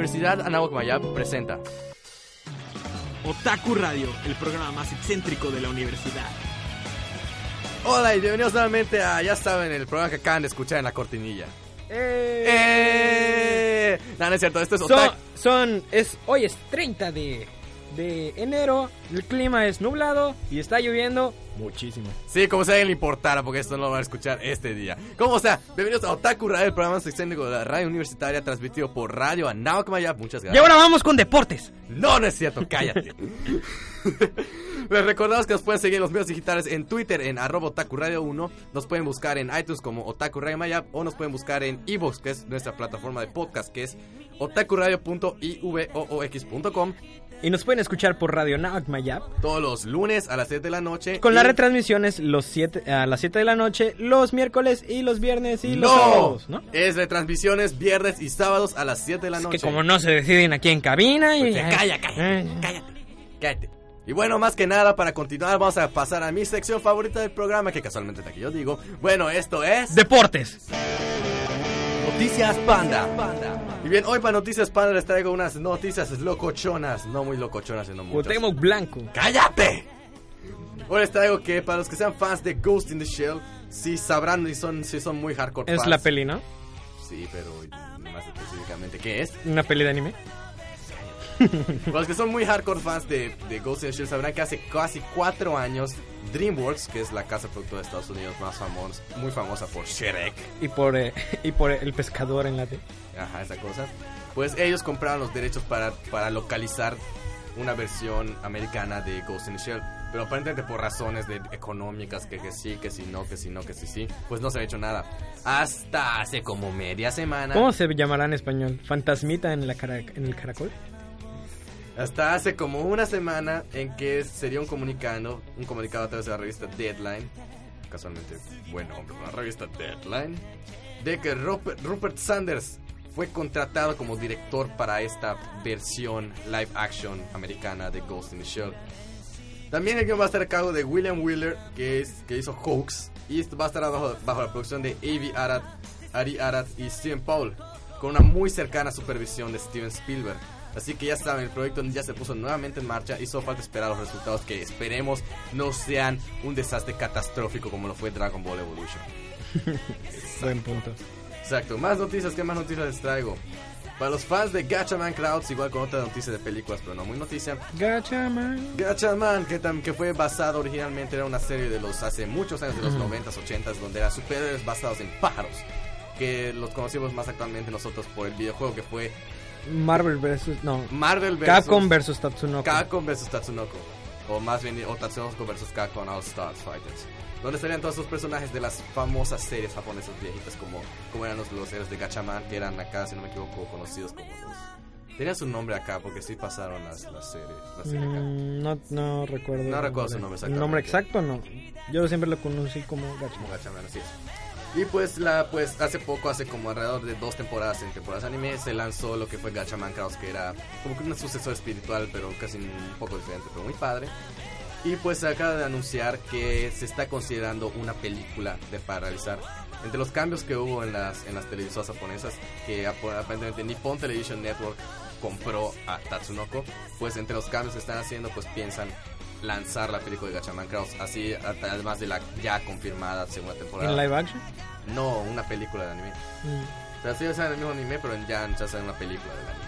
Universidad Anáhuac Mayab presenta Otaku Radio, el programa más excéntrico de la universidad. Hola y bienvenidos nuevamente a, ya saben, el programa que acaban de escuchar en la cortinilla. ¡Eh! No, no es cierto, esto es Son, Otaku. son- es, hoy es 30 de, de enero, el clima es nublado y está lloviendo muchísimo. Sí, como si a alguien le importara, porque esto no lo van a escuchar este día. Como sea, bienvenidos a Otaku Radio, el programa más excéntrico de la radio universitaria, transmitido por Radio Anáhuac Mayab. Muchas Y gracias. ahora vamos con deportes. No, no es cierto, cállate. Les recordamos que nos pueden seguir en los medios digitales en Twitter en arroba Otaku Radio 1. Nos pueden buscar en iTunes como Otaku Radio Mayab o nos pueden buscar en Evox, que es nuestra plataforma de podcast, que es otakuradio.ivoox.com. Y nos pueden escuchar por Radio Naak Mayab. Todos los lunes a las 7 de la noche. Con y- las retransmisiones los siete, a las 7 de la noche, los miércoles y los viernes y los ¡No! sábados, ¿no? Es retransmisiones viernes y sábados a las 7 de la Es noche. que como no se deciden aquí en cabina y... Pues, calla, calla, Eh, cállate, cállate. Y bueno, más que nada, para continuar, vamos a pasar a mi sección favorita del programa, que casualmente es la que yo digo. Bueno, esto es... Deportes. Noticias Panda. Y bien, hoy para Noticias Panda les traigo unas noticias locochonas. No muy locochonas, sino muchas. Cuauhtémoc Blanco. ¡Cállate! Hoy les traigo que para los que sean fans de Ghost in the Shell, sí sabrán y son, sí son muy hardcore Es fans. la peli, ¿no? Sí, pero más específicamente, ¿qué es? Una peli de anime. Para los que son muy hardcore fans de, de Ghost in the Shell sabrán que hace casi cuatro años DreamWorks, que es la casa productora de Estados Unidos más famosa, muy famosa por Shrek, Y por, eh, y por el pescador en la T. ajá, esa cosa, pues ellos compraron los derechos para, para localizar una versión americana de Ghost in the Shell. Pero aparentemente por razones de económicas, que, que sí, que sí, no, que sí, no, que sí, sí, pues no se ha hecho nada. Hasta hace como media semana. ¿Cómo se llamará en español? ¿Fantasmita en, la cara, en el caracol? Hasta hace como una semana en que sería un comunicado, un comunicado a través de la revista Deadline, casualmente buen nombre, la revista Deadline, de que Rupert, Sanders fue contratado como director para esta versión live action americana de Ghost in the Shell. También el guion va a estar a cargo de William Wheeler, que, es, que hizo Hoax, y va a estar bajo, bajo la producción de Avi Arad, Ari Arad y Steven Paul, con una muy cercana supervisión de Steven Spielberg. Así que ya saben, el proyecto ya se puso nuevamente en marcha y solo falta esperar los resultados que esperemos no sean un desastre catastrófico como lo fue Dragon Ball Evolution. Buen punto. Exacto, más noticias, ¿qué más noticias les traigo? Para los fans de Gatchaman Crowds, igual con otra noticia de películas, pero no muy noticia. Gachaman. Gatchaman, que, que fue basado originalmente, era una serie de los hace muchos años, de los 90s, 80s, donde eran superhéroes basados en pájaros. Que los conocimos más actualmente nosotros por el videojuego que fue Marvel versus. No. Marvel vs. Capcom versus Tatsunoko. Capcom vs Tatsunoko. O más bien, o Tatsunoko vs Capcom All Stars Fighters. Donde estarían todos esos personajes de las famosas series japonesas viejitas, como, como eran los, los héroes de Gachaman, que eran acá, si no me equivoco, conocidos como los. Tenían su nombre acá porque sí pasaron las, las series. La serie acá. Mm, no, no recuerdo. No recuerdo su nombre El nombre exacto no. Yo siempre lo conocí como Como Gachaman. Gachaman, así es. Y pues, la, pues hace poco, hace como alrededor de dos temporadas en temporadas anime, se lanzó lo que fue Gachaman Cross, que era como que un sucesor espiritual, pero casi un poco diferente, pero muy padre. Y pues acaba de anunciar que se está considerando una película de para realizar. Entre los cambios que hubo en las, en las televisoras japonesas, que ap- aparentemente Nippon Television Network compró a Tatsunoko, pues entre los cambios que están haciendo, pues piensan lanzar la película de Gachaman Cross, así a- además de la ya confirmada segunda temporada. ¿En live action? No, una película de anime. Mm. O sea, sí, o sea, en el mismo anime, pero ya ya sea una película del anime.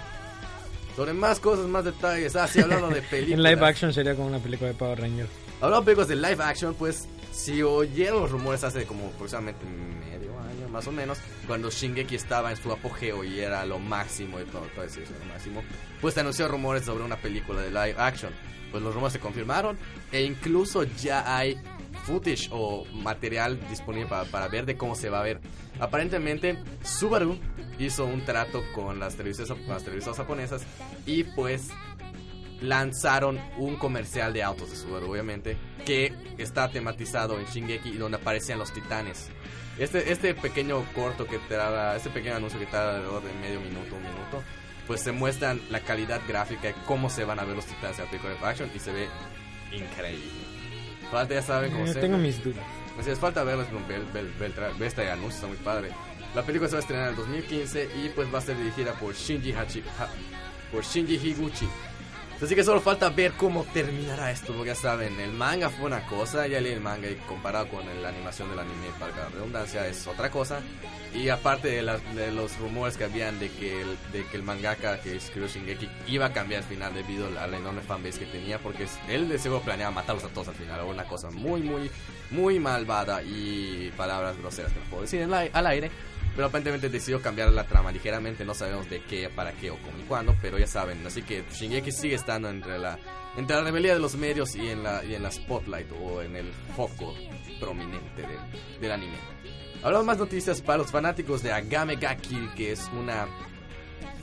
Sobre más cosas, más detalles. Ah, sí, hablando de películas. En live action sería como una película de Power Rangers. Hablando de películas de live action, pues, si oyeron los rumores hace como aproximadamente medio año, más o menos, cuando Shingeki estaba en su apogeo y era lo máximo y todo, todo eso, lo máximo, pues se anunció rumores sobre una película de live action. Pues los rumores se confirmaron e incluso ya hay footage o material disponible para, para ver de cómo se va a ver. Aparentemente, Subaru hizo un trato con las televisoras, con las televisoras japonesas y pues lanzaron un comercial de autos de Subaru, obviamente, que está tematizado en Shingeki y donde aparecían los titanes. Este, este pequeño corto que te este pequeño anuncio que da alrededor de medio minuto, un minuto, pues se muestran la calidad gráfica y cómo se van a ver los titanes de Article of Action y se ve increíble. Falta, ya saben cómo Eh, se tengo mis dudas. Así es, falta verlos, pero ve, ve- ve el tra- ve este anuncio, está muy padre. La película se va a estrenar en el 2015 y pues va a ser dirigida por Shinji Hachi, Ha- por Shinji Higuchi. Así que solo falta ver cómo terminará esto, porque ya saben, el manga fue una cosa, ya leí el manga y comparado con la animación del anime, para la redundancia, es otra cosa. Y aparte de, las- de los rumores que habían de que, el, de que el mangaka que escribió Shingeki iba a cambiar al final debido a la enorme fanbase que tenía, porque él de seguro planeaba matarlos a todos al final, una cosa muy, muy, muy malvada y palabras groseras que no puedo decir la- al aire. Pero aparentemente decidió cambiar la trama ligeramente, no sabemos de qué, para qué o cómo y cuándo, pero ya saben, así que Shingeki sigue estando entre la entre la rebelión de los medios y en la y en la spotlight o en el foco prominente del, del anime. Hablamos más noticias para los fanáticos de Agame ga Kill, que es una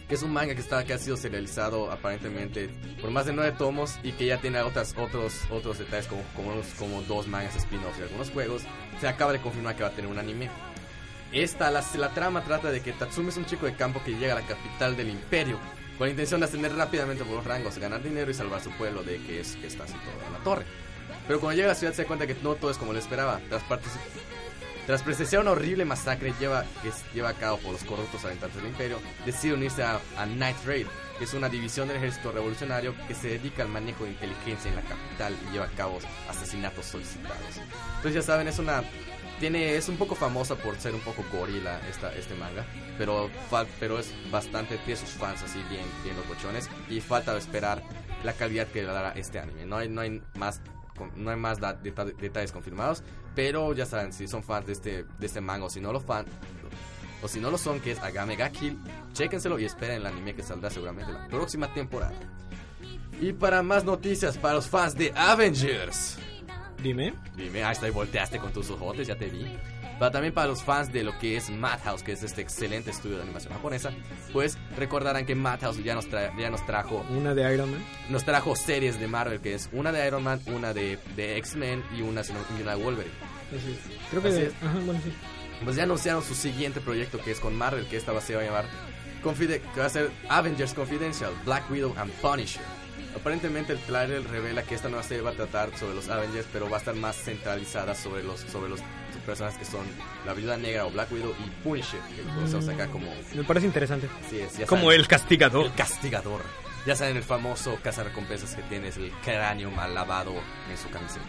que es un manga que está que ha sido serializado aparentemente por más de nueve tomos y que ya tiene otras otros otros detalles como como, unos- como dos mangas spin-offs y algunos juegos. Se acaba de confirmar que va a tener un anime. Esta, la, la trama trata de que Tatsumi es un chico de campo que llega a la capital del imperio con la intención de ascender rápidamente por los rangos, ganar dinero y salvar su pueblo de que, es, que está todo en la torre. Pero cuando llega a la ciudad se da cuenta que no todo es como lo esperaba. Tras, tras presenciar una horrible masacre lleva, que es- lleva a cabo por los corruptos habitantes del imperio, decide unirse a, a Night Raid, que es una división del ejército revolucionario que se dedica al manejo de inteligencia en la capital y lleva a cabo asesinatos solicitados. Entonces ya saben, es una tiene es un poco famosa por ser un poco gorila esta este manga, pero pero es bastante tiene sus fans así bien bien locochones y falta esperar la calidad que dará este anime. No hay no hay más no hay más detalles confirmados, pero ya saben si son fans de este de este manga o si no lo fan o si no lo son que es Agame ga Kill, chéquenselo y esperen el anime que saldrá seguramente la próxima temporada. Y para más noticias para los fans de Avengers. Dime. Dime, ahí está, y volteaste con tus ojotes, ya te vi. Pero también para los fans de lo que es Madhouse, que es este excelente estudio de animación japonesa, pues recordarán que Madhouse ya nos, tra- ya nos trajo Una de Iron Man. nos trajo series de Marvel, que es una de Iron Man, una de, de X-Men y una, y una de Wolverine. Así es. Creo que Así es. Ajá, bueno, sí. Pues ya anunciaron su siguiente proyecto, que es con Marvel, que esta va, se va a llamar Confide- que va a ser Avengers Confidential, Black Widow and Punisher. Aparentemente el trailer revela que esta nueva serie va a tratar sobre los Avengers, pero va a estar más centralizada sobre los sobre los personajes que son la Viuda Negra o Black Widow y Punisher, que lo conocemos acá como Me parece interesante. sí, es, ya Como saben, el castigador. el castigador. Ya saben el famoso cazarrecompensas que tiene es el cráneo mal lavado en su camiseta.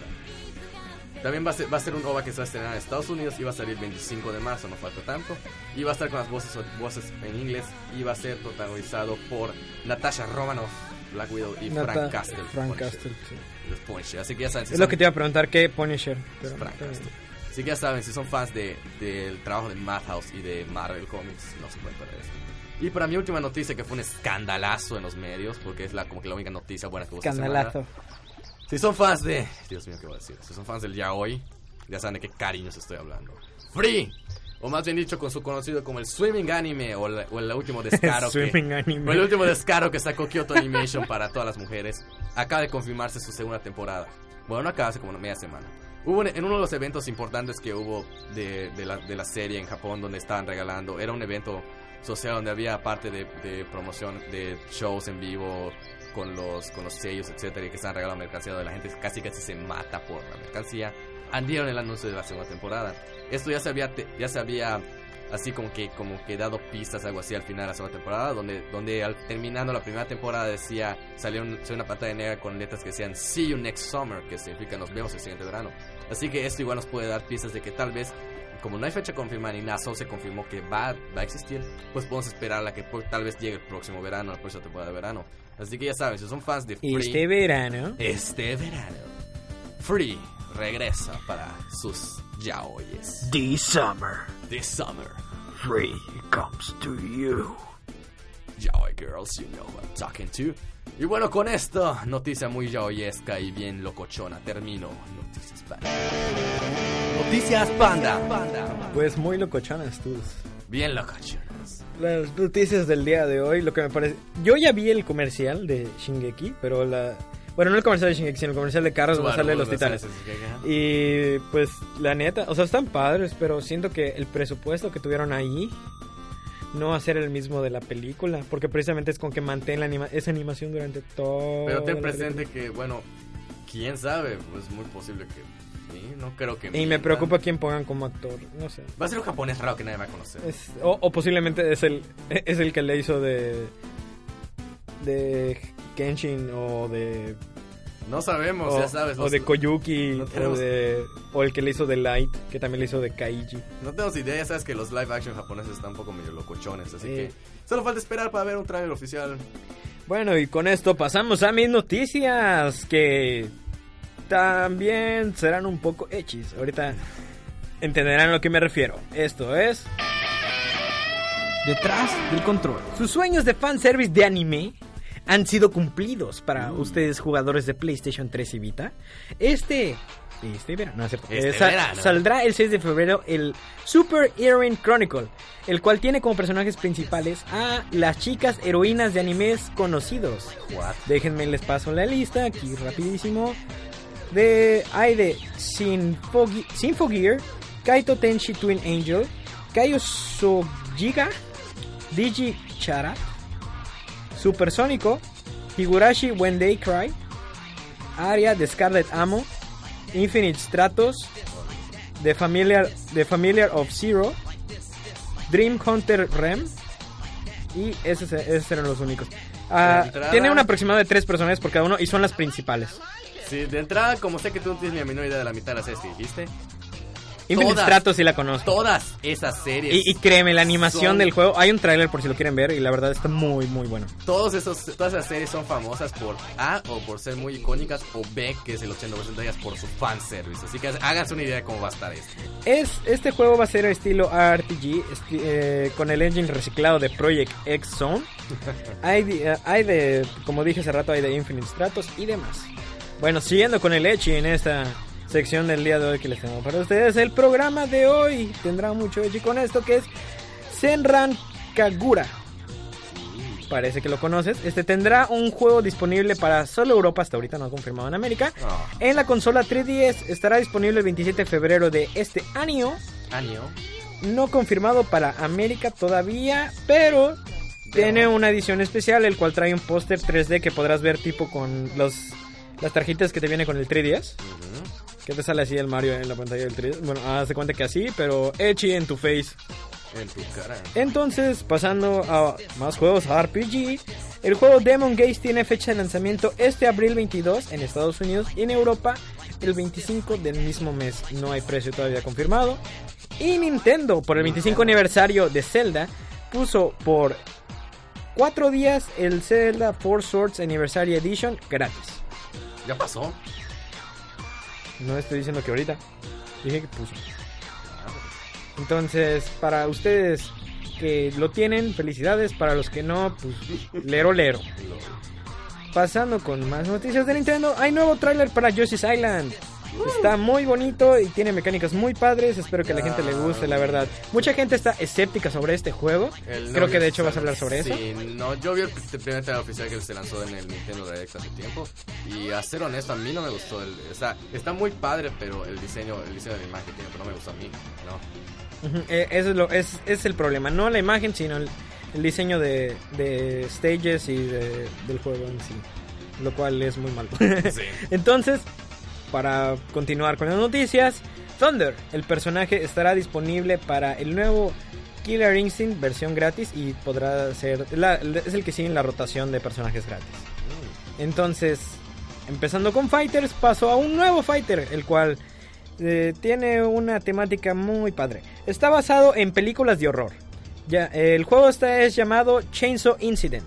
También va a, ser, va a ser un OVA que se va a estrenar en Estados Unidos y va a salir el 25 de marzo, no falta tanto. Y va a estar con las voces, voces en inglés y va a ser protagonizado por Natasha Romanoff, Black Widow y Frank Castle. Frank Punisher. Castle, sí. Los Punisher. Así que ya saben, si Es lo son- que te iba a preguntar, ¿qué Punisher? Pero, Frank. Castle. Así que ya saben, si son fans de- del trabajo de Madhouse y de Marvel Comics, no se pueden perder esto. Y para mi última noticia, que fue un escandalazo en los medios, porque es la, como que la única noticia buena que hubo Escandalazo. Si son fans de... Dios mío, ¿qué voy a decir? Si son fans del yaoi, ya saben de qué cariños estoy hablando. Free, o más bien dicho, con su conocido como el Swimming Anime, o, la- o el último descaro que... O el último descaro que sacó Kyoto Animation para todas las mujeres, acaba de confirmarse su segunda temporada. Bueno, no acaba hace como una media semana. Hubo en uno de los eventos importantes que hubo de, de la, de la serie en Japón, donde estaban regalando, era un evento social donde había parte de, de promoción de shows en vivo con los, con los sellos, etcétera, y que estaban regalando mercancía donde la gente casi casi se mata por la mercancía. Andieron el anuncio de la segunda temporada. Esto ya se había, te- ya se había así como que como que dado pistas algo así al final de la segunda temporada donde donde al terminando la primera temporada decía salió, un- salió una pantalla negra con letras que decían see you next summer que significa nos vemos el siguiente verano así que esto igual nos puede dar pistas de que tal vez como no hay fecha confirmada ni nada solo se confirmó que va, va a existir pues podemos esperar a la que tal vez llegue el próximo verano la próxima temporada de verano así que ya saben si son fans de Free Este verano. este verano Free regresa para sus yaoyes The summer this summer free comes to you. Yaoi girls, you know who I'm talking to. Y bueno, con esto, noticia muy yaoyesca y bien locochona, termino. Noticias Panda. Noticias Panda. Pues muy locochonas tus. Bien locochonas. Las noticias del día de hoy, lo que me parece... Yo ya vi el comercial de Shingeki, pero la... Bueno, no el comercial de Shingeki, sino el comercial de carros donde salen los titanes. sale. Y pues la neta, o sea, están padres, pero siento que el presupuesto que tuvieron ahí no va a ser el mismo de la película, porque precisamente es con que mantén la anima esa animación durante todo. Pero ten presente que, bueno, quién sabe, pues muy posible que. Sí, no creo que. Y me preocupa quién pongan como actor, no sé. Va a ser un japonés raro que nadie va a conocer. Es- o, o posiblemente es el es el que le hizo de de Kenshin o de No sabemos, o, ya sabes. o los- de Koyuki no o de o el que le hizo de Light, que también le hizo de Kaiji. No tenemos idea, ya sabes que los live action japoneses están un poco medio locochones, así Sí. que solo falta esperar para ver un trailer oficial. Bueno, y con esto pasamos a mis noticias que también serán un poco hechis. Ahorita entenderán a lo que me refiero. Esto es Detrás del control. Sus sueños de fanservice de anime han sido cumplidos para ustedes jugadores de PlayStation 3 y Vita. Este... Este verano, no es cierto. Este Eh, verano. Saldrá el 6 de febrero el Super Heroine Chronicle, el cual tiene como personajes principales a las chicas heroínas de animes conocidos. What? Déjenme les paso la lista aquí rapidísimo. De, hay de Sinfogear, Kaito Tenshi Twin Angel, Kaio Sojiga, Digi Chara, Supersónico, Higurashi When They Cry, Aria de Scarlet Amo, Infinite Stratos, The Familiar, The Familiar of Zero, Dream Hunter Rem, y esos, esos eran los únicos. Ah, entrada- tiene un aproximado de tres personajes por cada uno y son las principales. Sí, de entrada, como sé que tú no tienes ni la menor idea de la mitad de las series que dijiste, Infinite Todas. Stratos sí la conozco. todas esas series, Y, y créeme, la animación Son- del juego, hay un tráiler por si lo quieren ver y la verdad está muy muy bueno. todos esos, todas esas series son famosas por A, o por ser muy icónicas, o B, que es el 80% de ellas, por su fanservice. Así que háganse una idea de cómo va a estar esto. Es, este juego va a ser estilo RPG esti- eh, con el engine reciclado de Project X Zone. hay, de, eh, hay de, como dije hace rato, hay de Infinite Stratos y demás. Bueno, siguiendo con el Echi en esta sección del día de hoy que les tengo para ustedes, el programa de hoy tendrá mucho Echi con esto que es Senran Kagura. Parece que lo conoces. Este tendrá un juego disponible para solo Europa, hasta ahorita no ha confirmado en América. Ah, En la consola 3DS estará disponible el 27 de febrero de este año. año. No confirmado para América todavía, pero tiene una edición especial, el cual trae un póster 3D que podrás ver tipo con los, las tarjetas que te viene con el 3DS. Ujú. Que te sale así el Mario en la pantalla del 3DS. Bueno, haz de cuenta que así, pero Echi en tu face. En tu cara. Entonces, pasando a más juegos RPG, el juego Demon Gaze tiene fecha de lanzamiento este abril 22 en Estados Unidos y en Europa el 25 del mismo mes. No hay precio todavía confirmado. Y Nintendo, por el 25 aniversario de Zelda, puso por 4 días el Zelda Four Swords Anniversary Edition gratis. ¿Ya pasó? No estoy diciendo que ahorita. Dije que puso. Entonces, para ustedes que lo tienen, felicidades. Para los que no, pues lero lero. Pasando con más noticias de Nintendo, hay nuevo tráiler para Yoshi's Island. Está muy bonito y tiene mecánicas muy padres. Espero que a la gente le guste, la verdad. Mucha gente está escéptica sobre este juego. El Creo que de hecho vas a hablar sobre eso. Sí, no, yo vi el pr- primer trailer oficial que se lanzó en el Nintendo Direct hace tiempo. Y a ser honesto, a mí no me gustó. El, o sea, está muy padre, pero el diseño, el diseño de la imagen tiene, pero no me gustó a mí. No. Eh, Eso es, lo, es, es el problema. No la imagen, sino el, el diseño de, de stages y de- del juego en sí. Lo cual es muy malo. Sí. Entonces, para continuar con las noticias, Thunder, el personaje estará disponible para el nuevo Killer Instinct versión gratis y podrá ser la- es el que sigue en la rotación de personajes gratis. Entonces, empezando con Fighters, paso a un nuevo Fighter, el cual eh, tiene una temática muy padre. Está basado en películas de horror. Ya, el juego está es llamado Chainsaw Incident,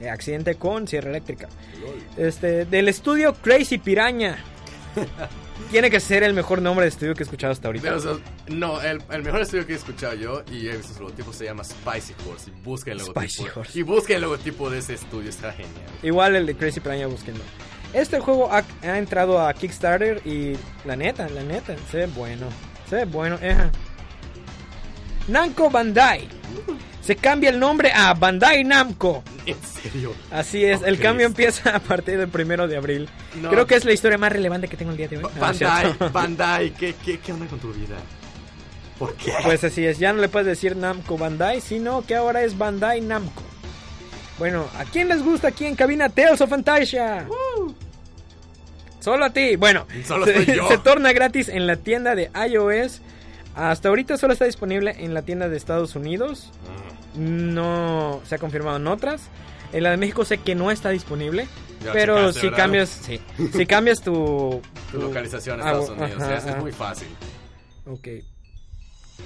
eh, accidente con sierra eléctrica. Este, del estudio Crazy Piraña. tiene que ser el mejor nombre de estudio que he escuchado hasta ahorita. Pero, o sea, no, el, el mejor estudio que he escuchado yo y he visto su logotipo se llama Spicy Horse. Y busquen el logotipo. Spicy Horse. Y busquen el logotipo de ese estudio, está genial. Igual el de Crazy Piranha, búsquenlo. Este juego ha, ha entrado a Kickstarter y la neta, la neta, se ve bueno. Se ve bueno, eja. Namco Bandai. Se cambia el nombre a Bandai Namco. En serio. Así es, el cambio empieza a partir del primero de abril. No. Creo que es la historia más relevante que tengo el día de hoy. Bandai. Bandai, ¿qué, qué, ¿qué onda con tu vida? ¿Por qué? Pues así es, ya no le puedes decir Namco Bandai, sino que ahora es Bandai Namco. Bueno, ¿a quién les gusta aquí en cabina Tales of Fantasia? Solo a ti. Bueno, Solo se, yo. se torna gratis en la tienda de iOS. Hasta ahorita solo está disponible en la tienda de Estados Unidos. No se ha confirmado en otras. En la de México sé que no está disponible. Ya pero checaste, si ¿verdad? cambias, sí, si cambias tu, Tu localización en Ah, Estados Unidos. ajá, es, es muy fácil. Ok.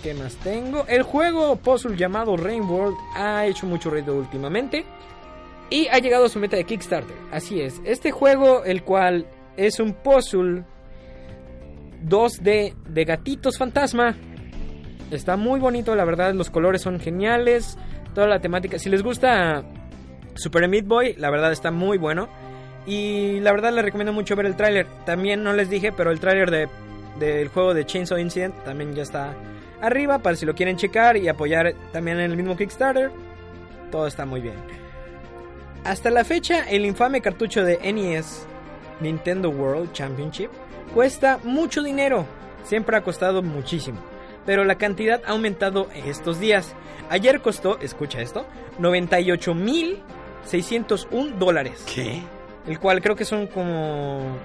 ¿Qué más tengo? El juego puzzle llamado Rain World ha hecho mucho ruido últimamente. Y ha llegado a su meta de Kickstarter. Así es. Este juego, el cual es un puzzle 2D de gatitos fantasma. Está muy bonito, la verdad. Los colores son geniales. Toda la temática. Si les gusta Super Meat Boy, la verdad está muy bueno. Y la verdad les recomiendo mucho ver el tráiler. También no les dije, pero el tráiler de, del juego de Chainsaw Incident también ya está arriba para si lo quieren checar y apoyar también en el mismo Kickstarter. Todo está muy bien. Hasta la fecha, el infame cartucho de NES Nintendo World Championship cuesta mucho dinero. Siempre ha costado muchísimo. Pero la cantidad ha aumentado estos días. Ayer costó, escucha esto, 98.601 dólares. ¿Qué? El cual creo que son como...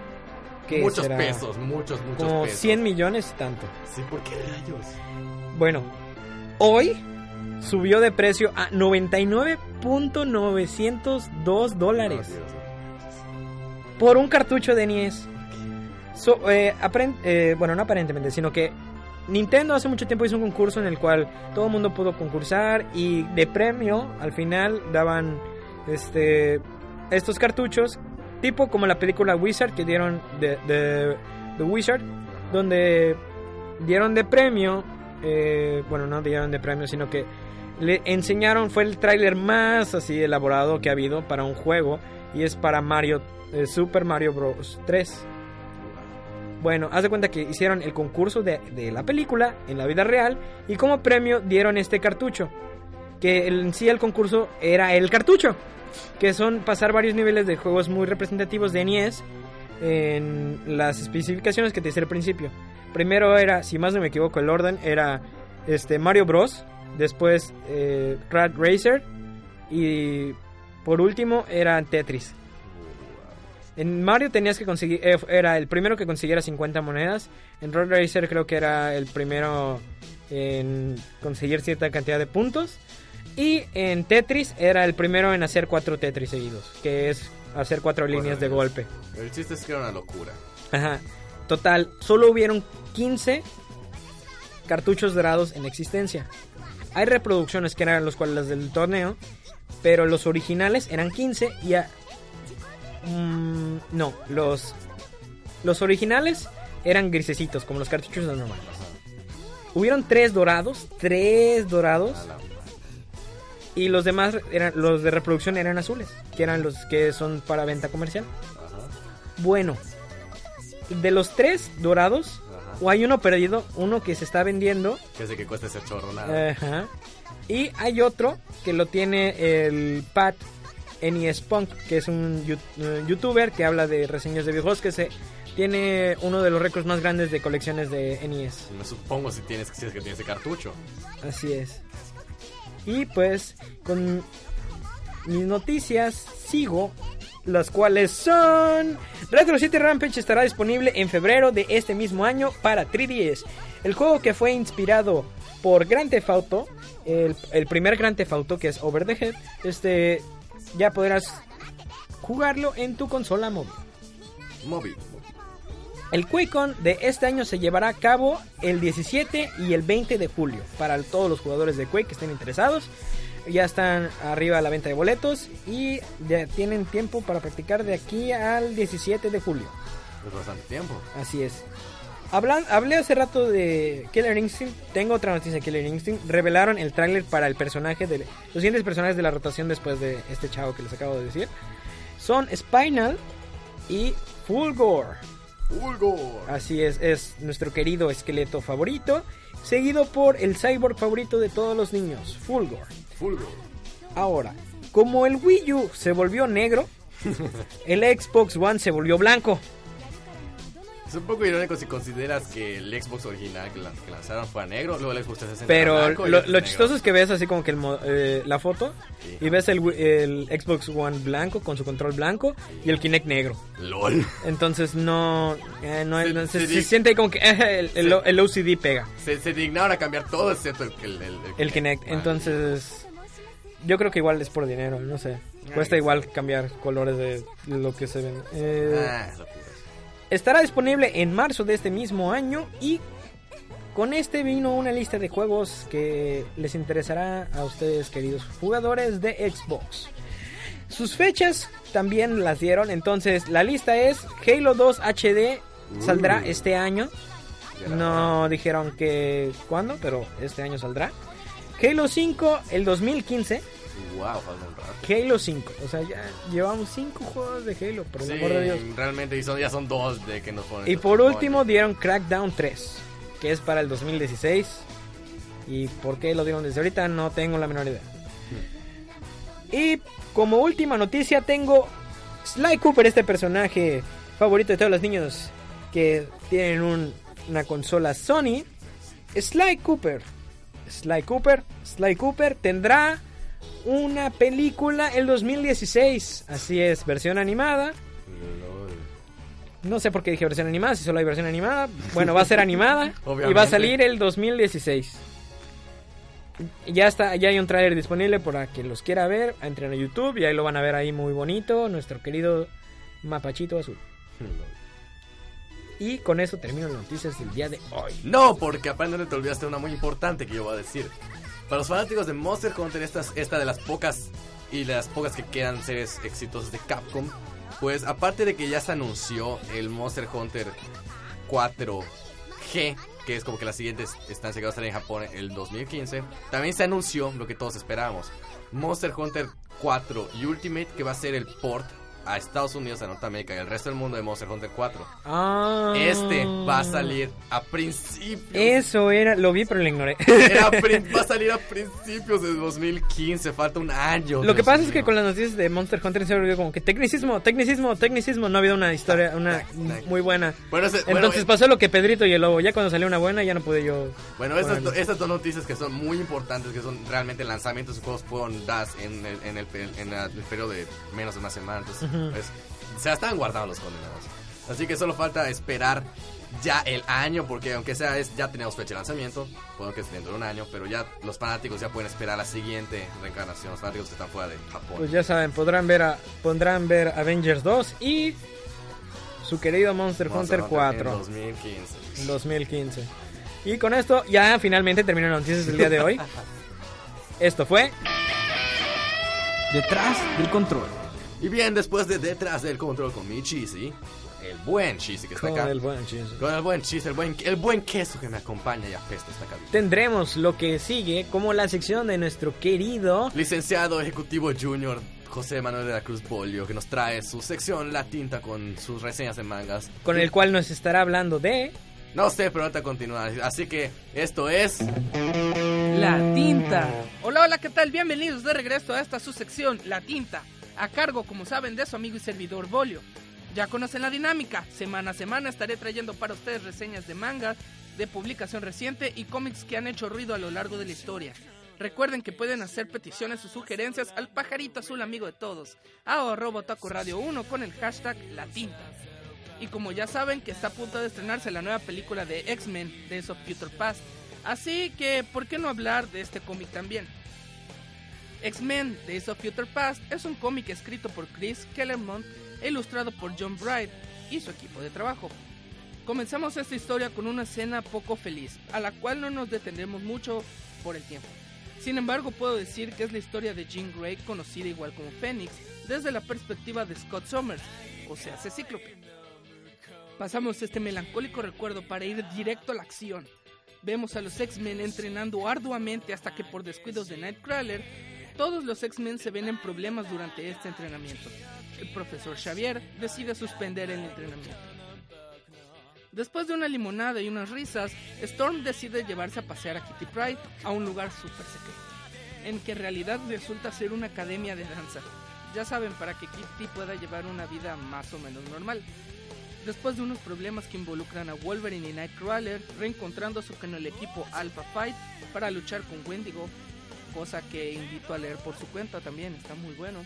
¿qué Muchos será? pesos, muchos, muchos Como pesos. 200 millones y tanto. Sí, ¿por qué rayos? Bueno, hoy subió de precio a 99.902 dólares Oh, por un cartucho de NES. So, eh, eh, bueno, no aparentemente, sino que Nintendo hace mucho tiempo hizo un concurso en el cual todo el mundo pudo concursar y de premio al final daban este estos cartuchos tipo como la película Wizard que dieron de, Wizard donde dieron de premio eh, bueno no dieron de premio sino que le enseñaron fue el tráiler más así elaborado que ha habido para un juego y es para Mario eh, Super Mario Bros. 3 bueno, haz de cuenta que hicieron el concurso de, la película en la vida real y como premio dieron este cartucho. Que en sí el concurso era el cartucho. Que son pasar varios niveles de juegos muy representativos de NES en las especificaciones que te hice al principio. Primero era, si más no me equivoco, el orden era este Mario Bros. Después eh, Rad Racer. Y por último era Tetris. En Mario tenías que conseguir, eh, era el primero que consiguiera 50 monedas. En Road Racer creo que era el primero en conseguir cierta cantidad de puntos. Y en Tetris era el primero en hacer cuatro Tetris seguidos, que es hacer cuatro líneas de golpe. El chiste es que era una locura. Ajá. Total, solo hubieron 15 cartuchos dorados en existencia. Hay reproducciones que eran los cuales las del torneo, pero los originales eran 15 y a- Mm, no, los los originales eran grisecitos como los cartuchos normales. Hubieron tres dorados, tres dorados y los demás eran los de reproducción eran azules, que eran los que son para venta comercial. Bueno, de los tres dorados, ajá. o hay uno perdido, uno que se está vendiendo, Que es que cuesta ese chorro nada. ajá, y hay otro que lo tiene el Pat NES Punk, que es un eh, youtuber que habla de reseñas de videojuegos, que se tiene uno de los récords más grandes de colecciones de NES. Me supongo si tienes si es que tienes ese cartucho. Así es. Y pues con mis noticias sigo, las cuales son... Retro City Rampage estará disponible en febrero de este mismo año para 3DS. El juego que fue inspirado por Grand Theft Auto, el, el primer Grand Theft Auto que es Over the Head, este, ya podrás jugarlo en tu consola móvil. Móvil. El QuakeCon de este año se llevará a cabo el 17 y el 20 de julio. Para todos los jugadores de Quake que estén interesados, ya están arriba a la venta de boletos y ya tienen tiempo para practicar de aquí al 17 de julio. Es bastante tiempo. Así es. Hablan, hablé hace rato de Killer Instinct. Tengo otra noticia de Killer Instinct. Revelaron el tráiler para el personaje de los siguientes personajes de la rotación después de este chavo que les acabo de decir. Son Spinal y Fulgor. Fulgor. Así es, es nuestro querido esqueleto favorito, seguido por el cyborg favorito de todos los niños, Fulgor. Fulgor. Ahora, como el Wii U se volvió negro, el Xbox One se volvió blanco. Es un poco irónico si consideras que el Xbox original que, lan- que lanzaron fue a negro, luego el Xbox 360 Pero y lo, este lo chistoso es que ves así como que el eh, la foto Sí. y ves el, el Xbox One blanco con su control blanco y el Kinect negro. LOL. Entonces no, eh, no, Se- no- se, se se siente como que eh, el, el- OCD pega. Se, dignaron a cambiar todo excepto el, el, Kinect. Entonces, yo creo que igual es por dinero, no sé. Cuesta igual cambiar colores de lo que se ven. Eh, Ah. Estará disponible en marzo de este mismo año y con este vino una lista de juegos que les interesará a ustedes queridos jugadores de Xbox. Sus fechas también las dieron, entonces la lista es Halo 2 HD saldrá Uh. este año. No dijeron que cuándo, pero este año saldrá. Halo 5 el 2015. Wow. Halo 5. O sea, ya llevamos 5 juegos de Halo, por el Sí, amor de Dios. realmente y son, ya son dos de que nos ponen. Y por último dieron Crackdown 3, que es para el 2016. ¿Y por qué lo dieron desde ahorita? No tengo la menor idea. Y como última noticia tengo Sly Cooper, este personaje favorito de todos los niños que tienen un- una consola Sony. Sly Cooper, Sly Cooper, Sly Cooper tendrá una película el 2016. Así es, versión animada. No sé por qué dije versión animada, si solo hay versión animada. Bueno, va a ser animada y va a salir el 2016. Ya está, ya hay un tráiler disponible para quien los quiera ver, entren a YouTube y ahí lo van a ver ahí muy bonito, nuestro querido mapachito azul. Y con eso termino las noticias del día de hoy. No, porque aparte te olvidaste una muy importante que yo voy a decir. Para los fanáticos de Monster Hunter, esta, es- esta de las pocas y de las pocas que quedan series exitosas de Capcom, pues aparte de que ya se anunció el Monster Hunter 4G, que es como que la siguiente estancia que a estar en Japón el 2015, también se anunció lo que todos esperábamos. Monster Hunter 4 Ultimate, que va a ser el port a Estados Unidos, a Norteamérica y al resto del mundo de Monster Hunter 4. Ah, Este va a salir a principios Eso era, lo vi pero lo ignoré. era va a salir a principios de 2015, falta un año. Lo que Dios pasa es mío. que con las noticias de Monster Hunter se volvió como que tecnicismo, tecnicismo, tecnicismo. No ha habido una historia, una muy buena. Bueno, ese- bueno, Entonces eh, pasó lo que Pedrito y el lobo. Ya cuando salió una buena, ya no pude yo. bueno, estas, Bueno. estas dos noticias que son muy importantes, que son realmente lanzamientos de juegos fueron dadas en el, en el, en la- el periodo de menos de una semana. Entonces, Ujú. Pues, se estaban guardando los condenados. Así que solo falta esperar ya el año, porque aunque sea es, ya tenemos fecha de lanzamiento, puedo que es dentro de un año, pero ya los fanáticos ya pueden esperar la siguiente reencarnación, los fanáticos que están fuera de Japón. Pues ya saben, podrán ver a, podrán ver Avengers 2 y su querido Monster, Monster Hunter Hunter 4 en 2015. en 2015. Y con esto ya finalmente terminan las noticias del día de hoy. Esto fue Detrás del control. Y bien, después de detrás del control con mi Cheesy, el buen Cheesy que está con acá. el buen chiste. Con el buen Cheesy, el buen, el buen queso que me acompaña y apesta esta cabina. Tendremos lo que sigue como la sección de nuestro querido Licenciado Ejecutivo Junior José Manuel de la Cruz Bolio, que nos trae su sección La Tinta con sus reseñas de mangas. con el cual nos estará hablando de No sé, pero ahorita continuar. Así que esto es. La tinta. Hola, hola, ¿qué tal? Bienvenidos de regreso a esta su sección, La tinta. A cargo, como saben, de su amigo y servidor Bolio. Ya conocen la dinámica. Semana a semana estaré trayendo para ustedes reseñas de manga, de publicación reciente y cómics que han hecho ruido a lo largo de la historia. Recuerden que pueden hacer peticiones o sugerencias al pajarito azul amigo de todos, a Robotaku Radio 1 con el hashtag La tinta. Y como ya saben que está a punto de estrenarse la nueva película de X-Men, Days of Future Past, así que ¿por qué no hablar de este cómic también? X-Men Days of Future Past es un cómic escrito por Chris Kellermont e ilustrado por John Bright y su equipo de trabajo. Comenzamos esta historia con una escena poco feliz, a la cual no nos detendremos mucho por el tiempo. Sin embargo, puedo decir que es la historia de Jean Grey, conocida igual como Phoenix, desde la perspectiva de Scott Summers, o sea, ese cíclope. Pasamos este melancólico recuerdo para ir directo a la acción. Vemos a los X-Men entrenando arduamente hasta que por descuidos de Nightcrawler, todos los X-Men se ven en problemas durante este entrenamiento. El profesor Xavier decide suspender el entrenamiento. Después de una limonada y unas risas, Storm decide llevarse a pasear a Kitty Pryde a un lugar súper secreto, en que en realidad resulta ser una academia de danza. Ya saben, para que Kitty pueda llevar una vida más o menos normal. Después de unos problemas que involucran a Wolverine y Nightcrawler, reencontrándose con el equipo Alpha Fight para luchar con Wendigo, cosa que invito a leer por su cuenta también, está muy bueno.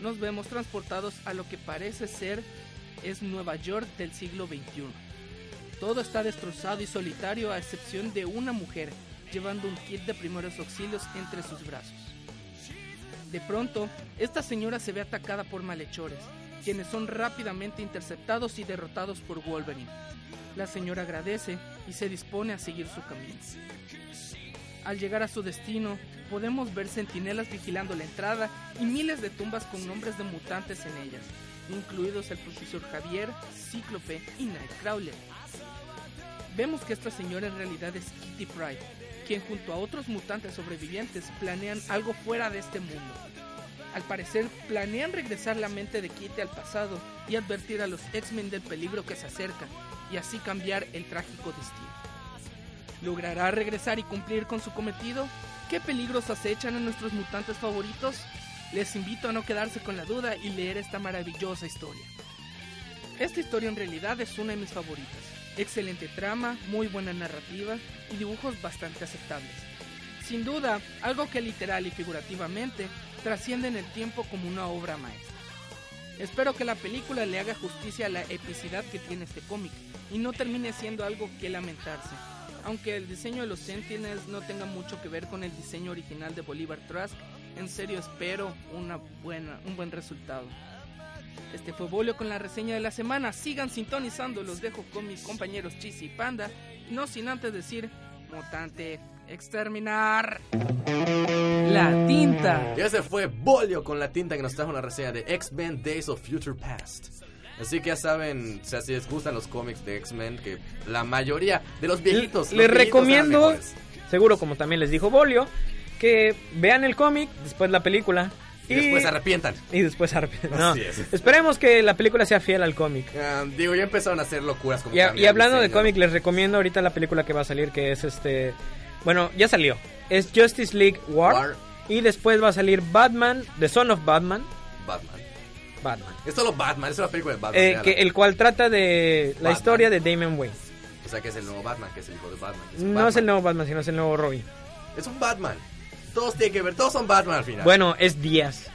Nos vemos transportados a lo que parece ser es Nueva York del siglo XXI. Todo está destrozado y solitario a excepción de una mujer llevando un kit de primeros auxilios entre sus brazos. De pronto, esta señora se ve atacada por malhechores, quienes son rápidamente interceptados y derrotados por Wolverine. La señora agradece y se dispone a seguir su camino. Al llegar a su destino, podemos ver centinelas vigilando la entrada y miles de tumbas con nombres de mutantes en ellas, incluidos el profesor Javier, Cíclope y Nightcrawler. Vemos que esta señora en realidad es Kitty Pryde, quien junto a otros mutantes sobrevivientes planean algo fuera de este mundo. Al parecer, planean regresar la mente de Kitty al pasado y advertir a los X-Men del peligro que se acerca, y así cambiar el trágico destino. ¿Logrará regresar y cumplir con su cometido? ¿Qué peligros acechan a nuestros mutantes favoritos? Les invito a no quedarse con la duda y leer esta maravillosa historia. Esta historia en realidad es una de mis favoritas. Excelente trama, muy buena narrativa y dibujos bastante aceptables. Sin duda, algo que literal y figurativamente trasciende en el tiempo como una obra maestra. Espero que la película le haga justicia a la epicidad que tiene este cómic y no termine siendo algo que lamentarse. Aunque el diseño de los Sentinels no tenga mucho que ver con el diseño original de Bolívar Trask, en serio espero una buena, un buen resultado. Este fue Bolio con la reseña de la semana. Sigan sintonizando, los dejo con mis compañeros Chis y Panda. No sin antes decir, mutante, exterminar. La tinta. Y ese fue Bolio con la tinta que nos trajo una reseña de X-Men Days of Future Past. Así que ya saben, o sea, si les gustan los cómics de X-Men, que la mayoría de los viejitos. Les los viejitos recomiendo, seguro como también les dijo Bolio, que vean el cómic, después la película. Y después arrepientan. y después se arrepienten. No, Así es. esperemos que la película sea fiel al cómic. Ah, digo, ya empezaron a hacer locuras como Y, a- y hablando de cómic, les recomiendo ahorita la película que va a salir, que es este... Bueno, ya salió. Es Justice League War. War. Y después va a salir Batman, The Son of Batman. Batman. Batman. Es solo Batman, es una película de Batman. Eh, que, el cual trata de la Batman. historia de Damon Wayne. O sea, que es el nuevo Batman, que es el hijo de Batman. que es No es Batman. el nuevo Batman, sino es el nuevo Robin. Es un Batman. Todos tienen que ver, todos son Batman al final. Bueno, es Díaz.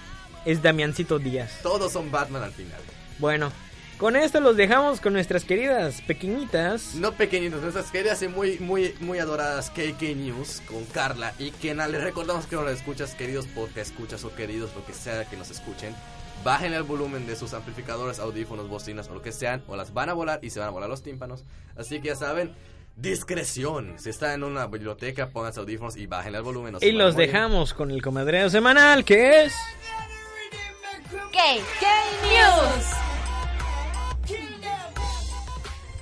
Es Damiancito Díaz. Todos son Batman al final. Bueno, con esto los dejamos con nuestras queridas pequeñitas. No pequeñitos, nuestras queridas y muy, muy, muy adoradas KK News con Carla y Kena. Les recordamos que nos escuchas, queridos podcast escuchas o queridos, lo que sea que nos escuchen. Bajen el volumen de sus amplificadores, audífonos, bocinas o lo que sean, o las van a volar y se van a volar los tímpanos. Así que ya saben, discreción. Si está en una biblioteca, pónganse audífonos y bajen el volumen. no Y los dejamos con el comadreo semanal que es... KK News.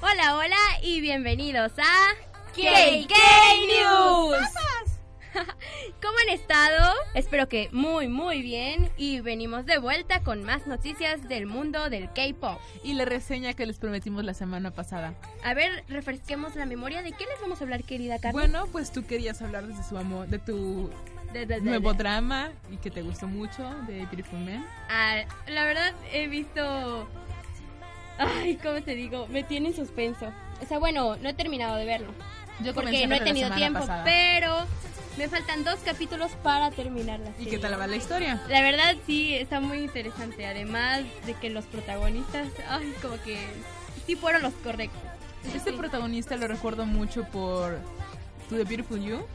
Hola, hola y bienvenidos a KK News. ¿Cómo han estado? Espero que muy muy bien y venimos de vuelta con más noticias del mundo del K-pop. y la reseña que les prometimos la semana pasada. A ver, refresquemos la memoria de qué les vamos a hablar, querida Carmen. Bueno, pues tú querías hablar de su amor, de tu De- de- de- nuevo drama y que te gustó mucho de Beautiful Man. Ah, la verdad he visto... Ay, ¿cómo te digo? Me tiene en suspenso. O sea, bueno, no he terminado de verlo. Yo porque no he tenido tiempo, pasada. pero me faltan dos capítulos para terminar la ¿Y serie. qué tal va la historia? La verdad sí, está muy interesante, además de que los protagonistas, ay, como que sí fueron los correctos. Este Sí. protagonista lo recuerdo mucho por To The Beautiful You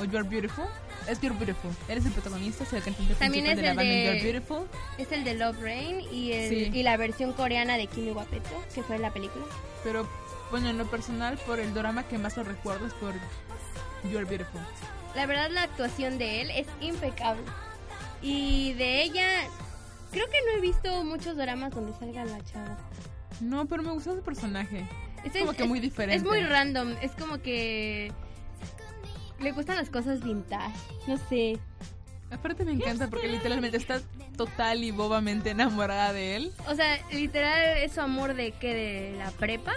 o You're Beautiful. Es You're Beautiful. Eres el protagonista, es el cantante También es de la el banda de- You're Beautiful. Es el de Love Rain y, el- Sí. y la versión coreana de Kimi Wapeto, que fue la película. Pero, bueno, en lo personal, por el drama que más lo recuerdo es por You're Beautiful. La verdad la actuación de él es impecable. Y de ella, creo que no he visto muchos dramas donde salga la chava. No, pero me gustó su personaje. Es, como que muy diferente. Es muy random, es como que le gustan las cosas vintage, no sé. Aparte me encanta porque literalmente está total y bobamente enamorada de él. O sea, literal es su amor de que de la prepa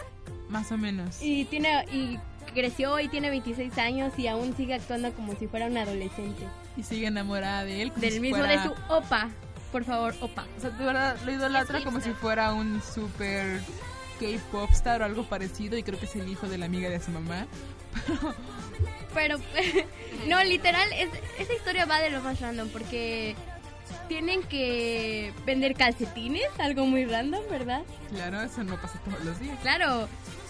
Más o menos. y tiene y creció y tiene 26 años y aún sigue actuando como si fuera un adolescente. Y sigue enamorada de él. como Del si mismo fuera- de su opa. Por favor, opa. O sea, de verdad lo idolatra como si fuera un super K-pop star o algo parecido y creo que es el hijo de la amiga de su mamá. Pero, no, literal, es, esa historia va de lo más random porque tienen que vender calcetines, algo muy random, ¿verdad? Claro, eso no pasa todos los días. Claro.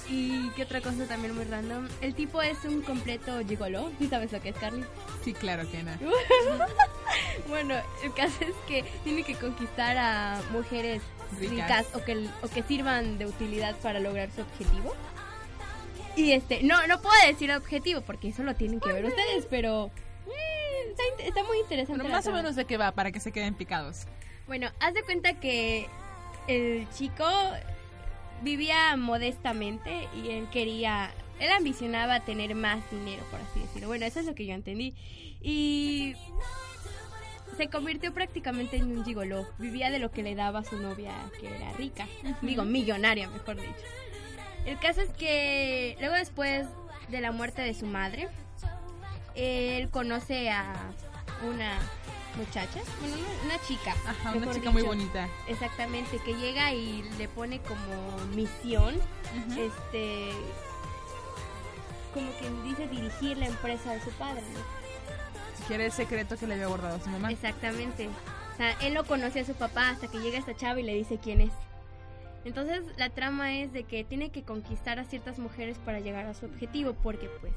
Y qué otra cosa también muy random. El tipo es un completo gigoló. ¿Sí sabes lo que es, Carly? Sí, claro que no. Bueno, el caso es que tiene que conquistar a mujeres Ricas. ricas, o, que, o que sirvan de utilidad para lograr su objetivo. Y este, no, no puedo decir objetivo porque eso lo tienen que ver ustedes, pero eh, está, está muy interesante. La más o menos de qué va para que se queden picados. Bueno, haz de cuenta que el chico vivía modestamente y él quería, él ambicionaba tener más dinero, por así decirlo. Bueno, eso es lo que yo entendí. Y se convirtió prácticamente en un gigoló. Vivía de lo que le daba a su novia, que era rica. Digo, millonaria, mejor dicho. El caso es que luego después de la muerte de su madre, él conoce a una muchacha, bueno, una- chica. Ajá, una chica muy bonita. Exactamente, que llega y le pone como misión, este, como quien dice dirigir la empresa de su padre, ¿no? Que era el secreto que le había guardado a su mamá. Exactamente. O sea, él no conoce a su papá hasta que llega esta chava y le dice quién es. Entonces la trama es de que tiene que conquistar a ciertas mujeres para llegar a su objetivo, porque pues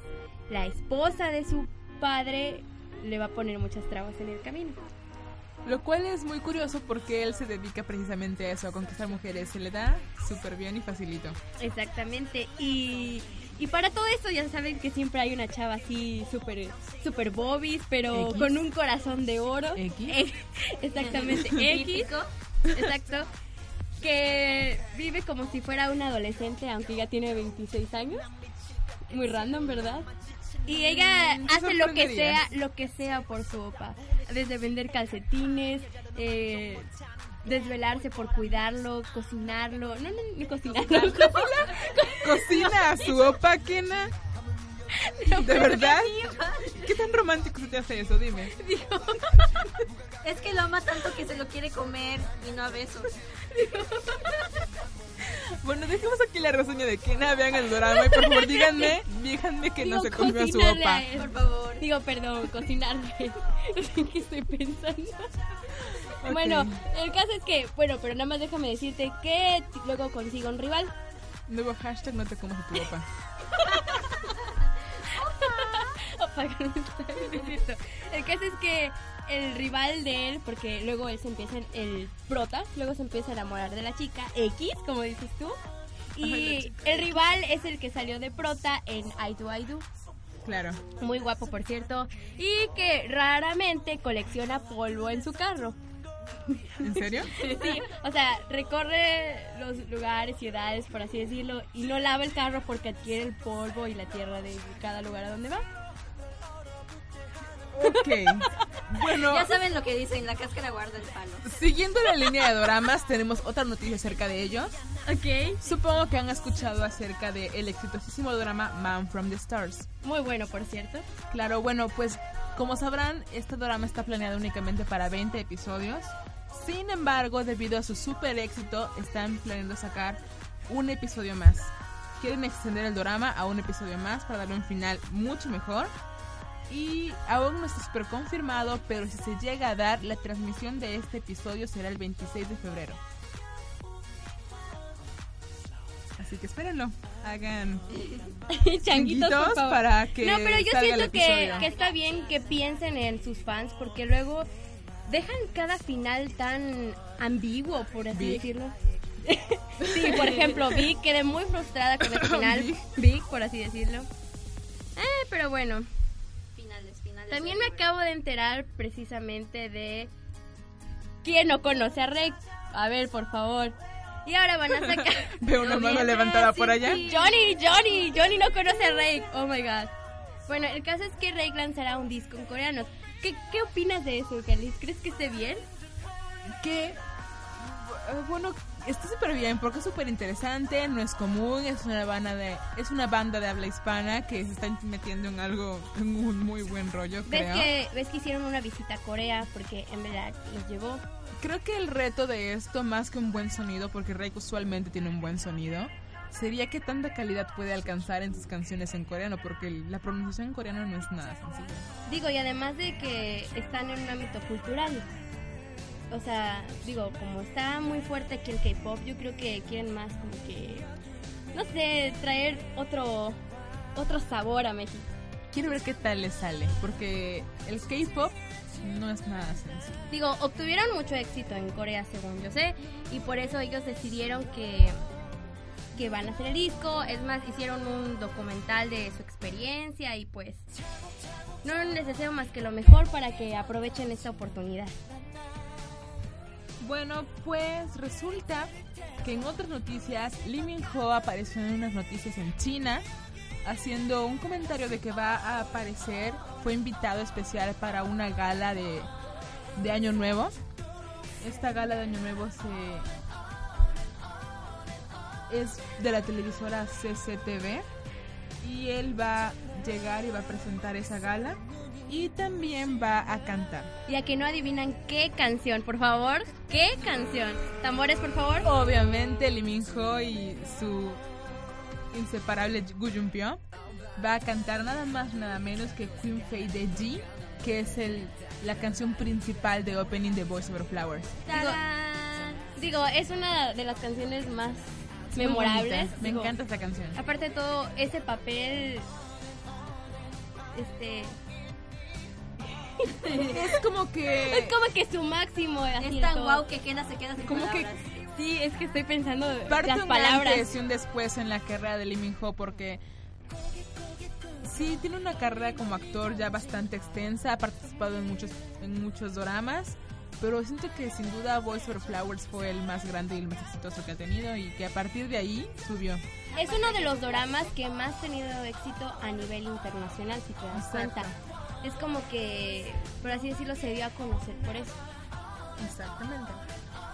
la esposa de su padre le va a poner muchas trabas en el camino. Lo cual es muy curioso porque él se dedica precisamente a eso, a conquistar mujeres. Se le da súper bien y facilito. Exactamente. Y, y para todo esto ya saben que siempre hay una chava así súper super bobis, pero X. con un corazón de oro. X. Exactamente. X. Exacto. Que vive como si fuera una adolescente, aunque ya tiene 26 años. Muy random, ¿verdad? Y ella hace lo que sea, lo que sea por su opa. Desde vender calcetines, eh, desvelarse por cuidarlo, cocinarlo. No, no, ni cocinarlo. Cocina a su opa, Kena. ¿De verdad? ¿Qué tan romántico se te hace eso? Dime. Es que lo ama tanto que se lo quiere comer y no a besos. Bueno, dejemos aquí la reseña de Kena. Vean el drama y por favor díganme, díganme que no se comió a su él. Por favor. Digo, perdón, cocinarle. ¿En qué estoy pensando? Bueno, el caso es que, bueno, pero nada más déjame decirte que luego consigo un rival. Nuevo hashtag no te comas a tu cierto. El caso es que el rival de él, porque luego él se empieza, el prota, luego se empieza a enamorar de la chica, X, como dices tú. Y el rival es el que salió de prota en I Do I Do. Claro. Muy guapo, por cierto. Y que raramente colecciona polvo en su carro. ¿En serio? Sí, o sea, recorre los lugares, ciudades, por así decirlo, y no lava el carro porque adquiere el polvo y la tierra de cada lugar a donde va. Ok. Bueno, Ya saben lo que dicen, la cáscara guarda el palo. siguiendo la línea de doramas, tenemos otra noticia acerca de ellos. Ok. Supongo que han escuchado acerca del el exitosísimo drama Man from the Stars. Muy bueno, por cierto. Claro, bueno, pues como sabrán, este drama está planeado únicamente para 20 episodios. Sin embargo, debido a su super éxito, están planeando sacar un episodio más. Quieren extender el drama a un episodio más para darle un final mucho mejor. Y aún no está super confirmado, pero si se llega a dar, la transmisión de este episodio será el 26 de febrero. Así que espérenlo. Hagan Changuitos, changuitos por favor. para que no, pero yo el siento que, está bien que piensen en sus fans porque luego dejan cada final tan ambiguo, por así decirlo. sí, por ejemplo, Vic quedé muy frustrada con ese final. Vic, por así decirlo. Eh, pero bueno. También me acabo de enterar precisamente de quién no conoce a Rey. A ver, por favor. Y ahora van a sacar... Veo una mano levantada por allá. Johnny, Johnny, Johnny no conoce a Rake. Oh my god. Bueno, el caso es que Rake lanzará un disco en coreano. ¿Qué, qué opinas de eso, Carlis? ¿Crees que esté bien? Que, eh, bueno, está súper bien porque es súper interesante, no es común, es una banda de es una banda de habla hispana que se está metiendo en algo, en un muy buen rollo, ¿Ves creo. que, ¿Ves que hicieron una visita a Corea? Porque en verdad los llevó. Creo que el reto de esto, más que un buen sonido, porque Rake usualmente tiene un buen sonido, sería qué tanta calidad puede alcanzar en sus canciones en coreano, porque la pronunciación en coreano no es nada sencilla. Digo, y además de que están en un ámbito cultural. O sea, digo, como está muy fuerte aquí el K-pop, yo creo que quieren más como que, no sé, traer otro, otro sabor a México. Quiero ver qué tal le sale, porque el K-pop no es nada sencillo. Digo, obtuvieron mucho éxito en Corea, según yo sé, y por eso ellos decidieron que, que van a hacer el disco. Es más, hicieron un documental de su experiencia y pues no les deseo más que lo mejor para que aprovechen esta oportunidad. Bueno, pues resulta que en otras noticias, Lee Min Ho apareció en unas noticias en China haciendo un comentario de que va a aparecer, fue invitado especial para una gala de, de Año Nuevo. Esta gala de Año Nuevo se es de la televisora CCTV y él va a llegar y va a presentar esa gala y también va a cantar. Y a que no adivinan qué canción, por favor, qué canción. Tambores, por favor. Obviamente Lee Min Ho y su inseparable Gu Junpyo va a cantar nada más nada menos que Queen Faye de G, que es el la canción principal de opening de Voice Over Flowers. Digo, digo, es una de las canciones más Es memorables. Me Digo, encanta esta canción. Aparte de todo, ese papel. Este. Es como que Es como que su máximo. Así Es tan guau que queda se queda sin Como que-. Sí, es que estoy pensando parte las un palabras. antes y un después en la carrera de Lee Min Ho porque sí tiene una carrera como actor ya bastante extensa, ha participado en muchos en muchos dramas, pero siento que sin duda Voice Over Flowers fue el más grande y el más exitoso que ha tenido y que a partir de ahí subió. Es uno de los doramas que más ha tenido éxito a nivel internacional, si te das Exacto. cuenta. Es como que, por así decirlo, se dio a conocer por eso. Exactamente.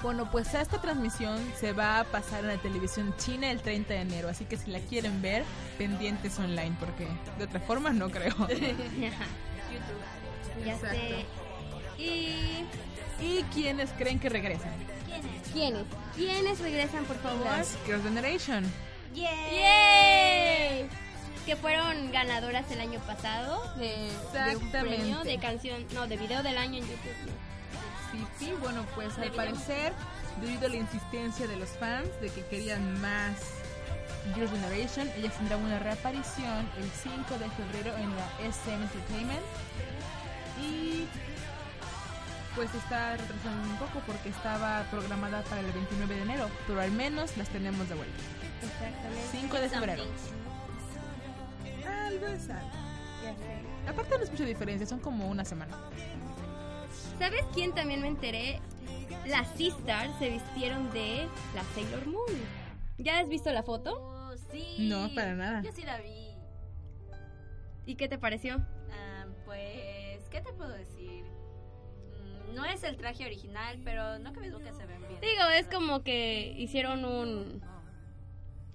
Bueno, pues esta transmisión se va a pasar en la televisión china el 30 de enero, así que si la quieren ver, pendientes online, porque de otra forma no creo. ya Exacto. sé. Y. ¿Y quiénes creen que regresan? ¿Quiénes? ¿Quiénes regresan, por favor? Las Girls' Generation. ¡Yay! Que fueron ganadoras el año pasado de, de un premio de canción, no, de video del año en YouTube. Sí, sí, bueno, pues al parecer, debido a la insistencia de los fans de que querían más Girls' Generation, ellas tendrán una reaparición el 5 de febrero en la SM Entertainment. Y pues está retrasando un poco porque estaba programada para el 29 de enero, pero al menos las tenemos de vuelta. Exactamente. 5 de febrero. Ya sé. Aparte no es mucha diferencia, son como una semana. ¿Sabes quién también me enteré? Las Sisters se vistieron de la Sailor Moon. ¿Ya has visto la foto? Oh, sí. No, para nada. Yo sí la vi. ¿Y qué te pareció? Ah, pues, ¿qué te puedo decir? Mm, No es el traje original, pero no cabe duda que se ven bien. Digo, es como que hicieron un...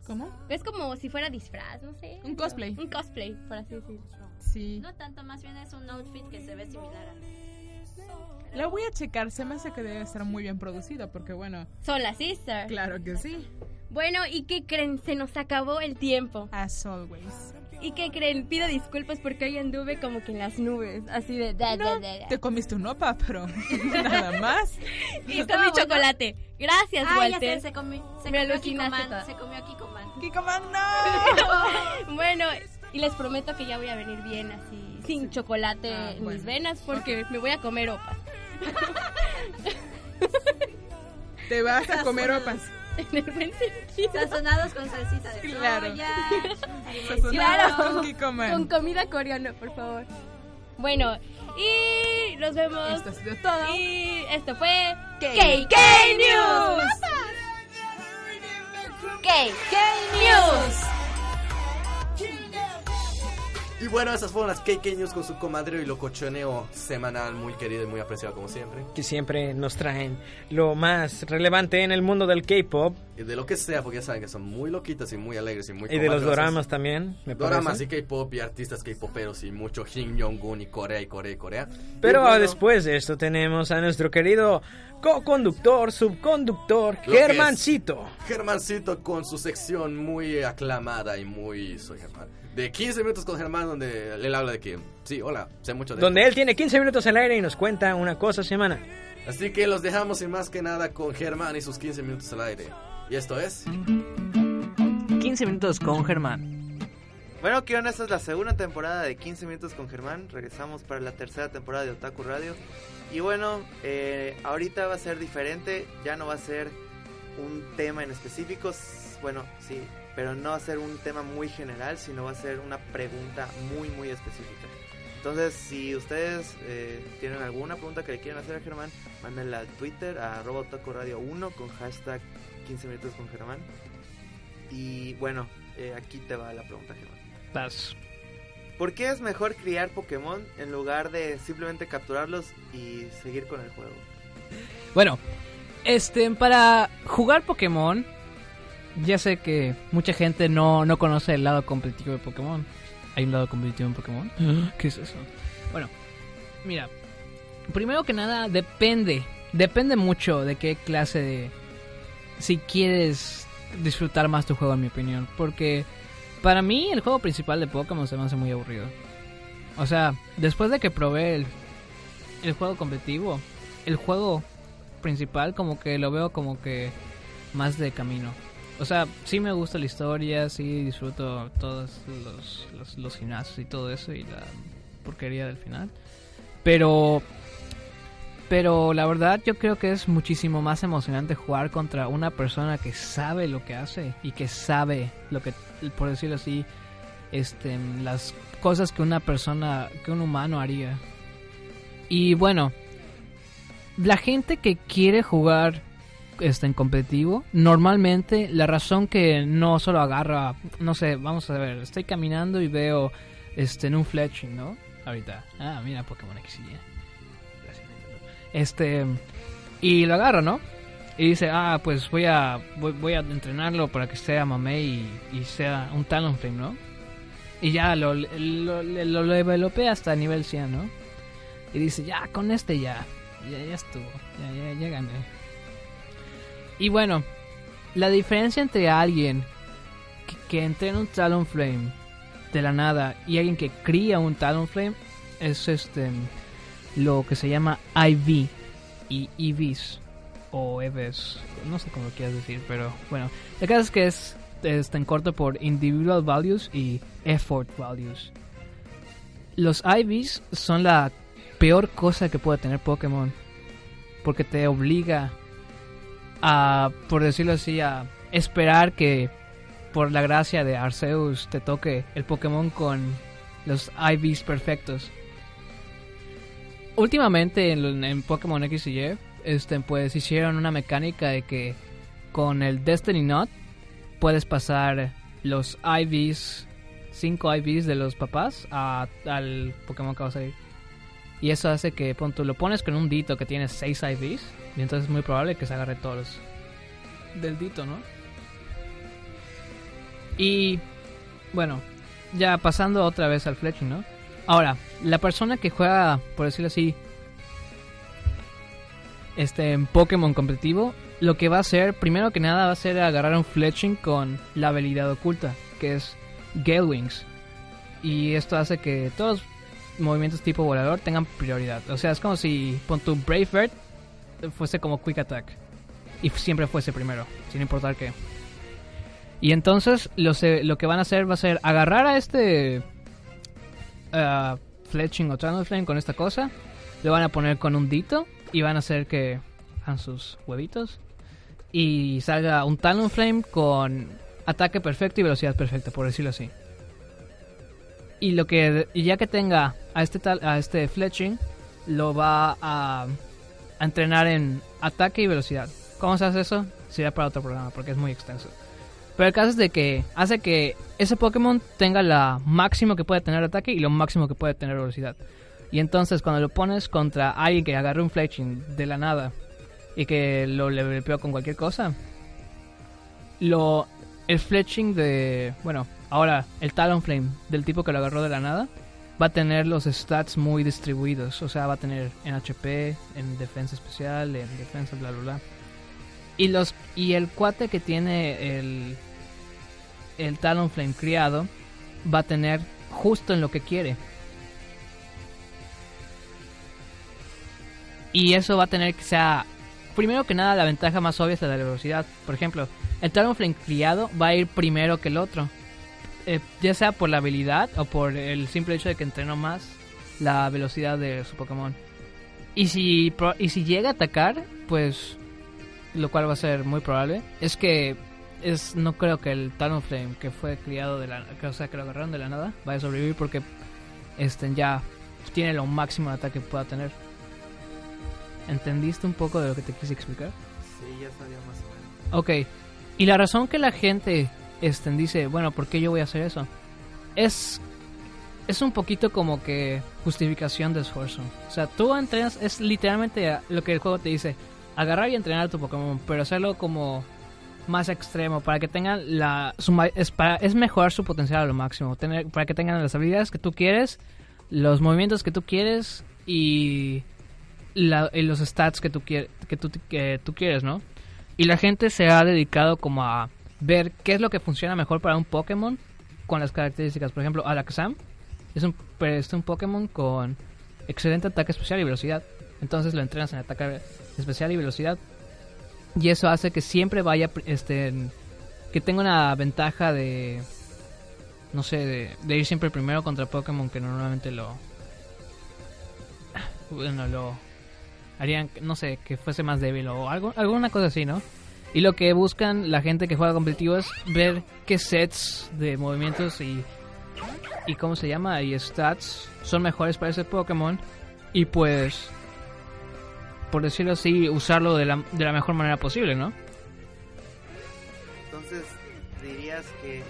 ¿Cómo? Es como si fuera disfraz, no sé. Un cosplay. Un cosplay, por así decirlo. Sí. No tanto, más bien es un outfit que se ve similar a... La voy a checar, se me hace que debe estar muy bien producido, porque bueno, Son las Sisters. claro que sí. Bueno, ¿y qué creen? Se nos acabó el tiempo. As always. ¿Y qué creen? Pido disculpas porque hoy anduve como que en las nubes, así de... da, da, da, da. Te comiste un opa, pero nada más. Y comí chocolate. Gracias, Ah, ya Walter. sé, se comió, se Me comió alucinaste Kiko Man, toda. se comió a Kiko Man. ¡Kiko Man, no! Bueno, y les prometo que ya voy a venir bien así, sin chocolate Ah, en bueno. mis venas, porque me voy a comer opas. Te vas a comer opas. En el buen sentido. Sazonados con salsita de Claro. soya. Sazonados Claro. con Kiko Man. Con comida coreana, por favor. Bueno, y nos vemos. Esto ha sido todo. Y esto fue KK KK News. KK News. Y bueno, esas fueron las KK News con su comadre y locochoneo semanal muy querido y muy apreciado como siempre. Que siempre nos traen lo más relevante en el mundo del K-pop. Y de lo que sea, porque ya saben que son muy loquitas y muy alegres y muy Y de los doramas también, me Doramas parece. y K-pop y artistas K-poperos y mucho Kim Jong-un y Corea y Corea y Corea. Pero Y bueno, después de esto tenemos a nuestro querido co-conductor, subconductor, Lo. Germancito. Germancito con su sección muy aclamada y muy... Soy Germán. De 15 minutos con Germán donde él habla de que... Sí, hola, sé mucho de Donde él tiene 15 minutos al aire y nos cuenta una cosa a semana. Así que los dejamos sin más que nada con Germán y sus 15 minutos al aire. Y esto es... 15 minutos con Germán. Bueno, onda, esta es la segunda temporada de 15 minutos con Germán. Regresamos para la tercera temporada de Otaku Radio. Y bueno, eh, ahorita va a ser diferente. Ya no va a ser un tema en específico. Bueno, sí, pero no va a ser un tema muy general, sino va a ser una pregunta muy, muy específica. Entonces, si ustedes eh, tienen alguna pregunta que le quieran hacer a Germán, mándenla al Twitter a arroba Radio 1 con hashtag 15 minutos con Germán. Y bueno, eh, aquí te va la pregunta, Germán. Vas. ¿Por qué es mejor criar Pokémon en lugar de simplemente capturarlos y seguir con el juego? Bueno, este, para jugar Pokémon, ya sé que mucha gente no, no conoce el lado competitivo de Pokémon. ¿Hay un lado competitivo en Pokémon? ¿Qué es eso? Bueno, mira, primero que nada, depende, depende mucho de qué clase de... Si quieres disfrutar más tu juego, en mi opinión. Porque para mí el juego principal de Pokémon se me hace muy aburrido. O sea, después de que probé el, el juego competitivo, el juego principal como que lo veo como que más de camino. O sea, sí me gusta la historia, sí disfruto todos los, los, gimnasios y todo eso y la porquería del final. Pero pero la verdad yo creo que es muchísimo más emocionante jugar contra una persona que sabe lo que hace y que sabe lo que, por decirlo así, este, las cosas que una persona, que un humano haría. Y bueno, la gente que quiere jugar este, en competitivo, normalmente la razón que no solo agarra, no sé, vamos a ver, estoy caminando y veo este, en un fletching, ¿no? Ahorita, ah, mira Pokémon X y Y. Gracias. Este, y lo agarra, ¿no? Y dice, ah, pues voy a, voy, a entrenarlo para que sea mamey y, y sea un Talonflame, ¿no? Y ya lo, lo, lo, lo developé hasta nivel 100, ¿no? Y dice, ya, con este ya, ya, ya estuvo, ya, ya, ya gané. Y bueno, la diferencia entre alguien que, que entrena un Talonflame de la nada y alguien que cría un Talonflame es este lo que se llama IV y EVs o EVs, no sé cómo lo quieras decir, pero bueno, el caso es que es está en corto por Individual Values y Effort Values. Los IVs son la peor cosa que puede tener Pokémon porque te obliga a, por decirlo así, a esperar que por la gracia de Arceus te toque el Pokémon con los IVs perfectos. Últimamente en, Pokémon X y Y, este, pues hicieron una mecánica de que con el Destiny Knot puedes pasar los IVs, 5 IVs de los papás a, al Pokémon que vas a ir. Y eso hace que, pon, tú lo pones con un Dito que tiene 6 IVs, y entonces es muy probable que se agarre todos los del Dito, ¿no? Y bueno, ya pasando otra vez al fletching, ¿no? Ahora, la persona que juega, por decirlo así, este en Pokémon competitivo, lo que va a hacer, primero que nada, va a ser agarrar un fletching con la habilidad oculta, que es Gale Wings. Y esto hace que todos los movimientos tipo volador tengan prioridad. O sea, es como si pon tu Brave Bird fuese como Quick Attack. Y siempre fuese primero, sin importar qué. Y entonces lo, se- lo que van a hacer va a ser agarrar a este uh, Fletching o Talonflame con esta cosa. Lo van a poner con un dito y van a hacer que hagan sus huevitos. Y salga un Talonflame con ataque perfecto y velocidad perfecta, por decirlo así. Y lo que y ya que tenga a este tal a este Fletching lo va a, a entrenar en ataque y velocidad. ¿Cómo se hace eso? Será para otro programa porque es muy extenso. Pero el caso es de que hace que ese Pokémon tenga la máximo que puede tener ataque y lo máximo que puede tener velocidad. Y entonces cuando lo pones contra alguien que agarre un fletching de la nada y que lo leveleó con cualquier cosa, lo el fletching de, bueno, ahora el Talonflame del tipo que lo agarró de la nada va a tener los stats muy distribuidos, o sea, va a tener en HP, en defensa especial, en defensa bla bla bla. Y los y el cuate que tiene el el Talonflame criado va a tener justo en lo que quiere. Y eso va a tener que sea primero que nada la ventaja más obvia es la de la velocidad. Por ejemplo, el Talonflame criado va a ir primero que el otro. Eh, ya sea por la habilidad o por el simple hecho de que entrenó más la velocidad de su Pokémon. Y si, y si llega a atacar, pues lo cual va a ser muy probable, es que es no creo que el Talonflame que fue criado de la que, o sea, que lo agarraron de la nada vaya a sobrevivir porque este ya tiene lo máximo de ataque que pueda tener. ¿Entendiste un poco de lo que te quise explicar? Sí, ya sabía más o menos. Ok. Y la razón que la gente este, dice, bueno, ¿por qué yo voy a hacer eso? Es, es un poquito como que justificación de esfuerzo. O sea, tú entrenas, es literalmente lo que el juego te dice, agarrar y entrenar a tu Pokémon, pero hacerlo como más extremo, para que tengan la... Es, para, es mejorar su potencial a lo máximo, tener, para que tengan las habilidades que tú quieres, los movimientos que tú quieres y, y los stats que tú, que, tú, que tú quieres, ¿no? Y la gente se ha dedicado como a ver qué es lo que funciona mejor para un Pokémon con las características. Por ejemplo, Alakazam es un, es un Pokémon con excelente ataque especial y velocidad. Entonces lo entrenas en ataque especial y velocidad. Y eso hace que siempre vaya, este, que tenga una ventaja de, no sé, de, de ir siempre primero contra Pokémon que normalmente lo, bueno, lo harían, no sé, que fuese más débil o algo, alguna cosa así, ¿no? Y lo que buscan la gente que juega competitivo es ver qué sets de movimientos y, y cómo se llama, y stats son mejores para ese Pokémon. Y pues, por decirlo así, usarlo de la, de la mejor manera posible, ¿no? Entonces, dirías que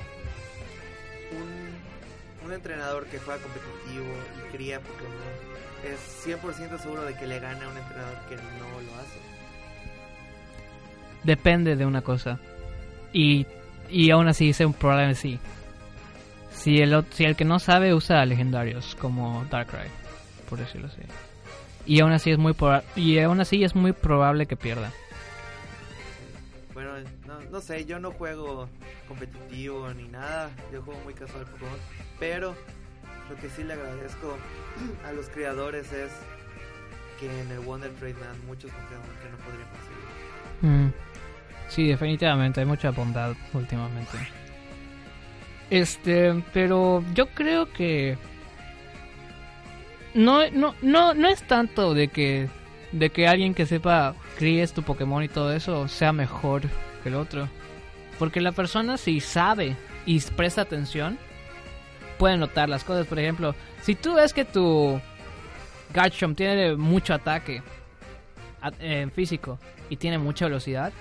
un, un entrenador que juega competitivo y cría Pokémon es 100% seguro de que le gana a un entrenador que no lo hace. Depende de una cosa. Y, y aún así es un problema sí. Si el, si el que no sabe usa legendarios como Darkrai, por decirlo así. Y aún así es muy y aún así es muy probable que pierda. Bueno, no, no sé, yo no juego competitivo ni nada, yo juego muy casual Pokémon, pero lo que sí le agradezco a los creadores es que en el Wonder Trade me dan muchos Pokémon que no podría conseguir. Mm. Sí, definitivamente, hay mucha bondad últimamente. Este, pero yo creo que no, no, no, no es tanto de que de que alguien que sepa críes tu Pokémon y todo eso sea mejor que el otro. Porque la persona si sabe y presta atención puede notar las cosas. Por ejemplo, si tú ves que tu Garchomp tiene mucho ataque físico y tiene mucha velocidad,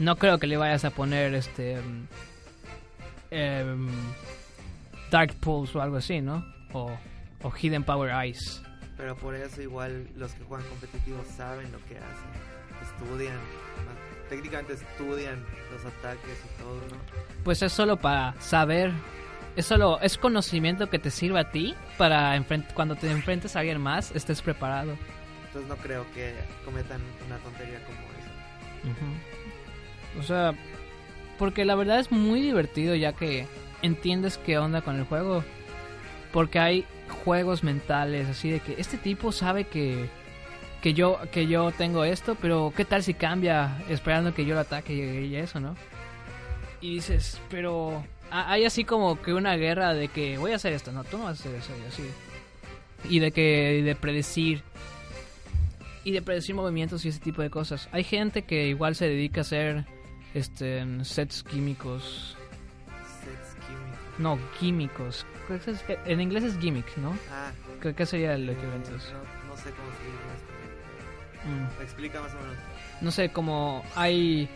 no creo que le vayas a poner este em, em, Dark Pulse o algo así, ¿no? O, o Hidden Power Ice. Pero por eso igual los que juegan competitivo saben lo que hacen, estudian, técnicamente estudian los ataques y todo, ¿no? Pues es solo para saber, es solo es conocimiento que te sirve a ti para cuando te enfrentes a alguien más estés preparado. Entonces no creo que cometan una tontería como esa. Ujú. O sea, porque la verdad es muy divertido ya que entiendes qué onda con el juego. Porque hay juegos mentales así de que este tipo sabe que que yo que yo tengo esto, pero qué tal si cambia esperando que yo lo ataque y, eso, ¿no? Y dices, pero ha- hay así como que una guerra de que voy a hacer esto, no, tú no vas a hacer eso y así. Y de que y de predecir y de predecir movimientos y ese tipo de cosas. Hay gente que igual se dedica a hacer este sets químicos. Sets químicos. No, químicos. En inglés es gimmick, ¿no? Ah, que sería el eh, equivalente. no, no sé cómo se dice esto. Mm. Explica más o menos. No sé, como hay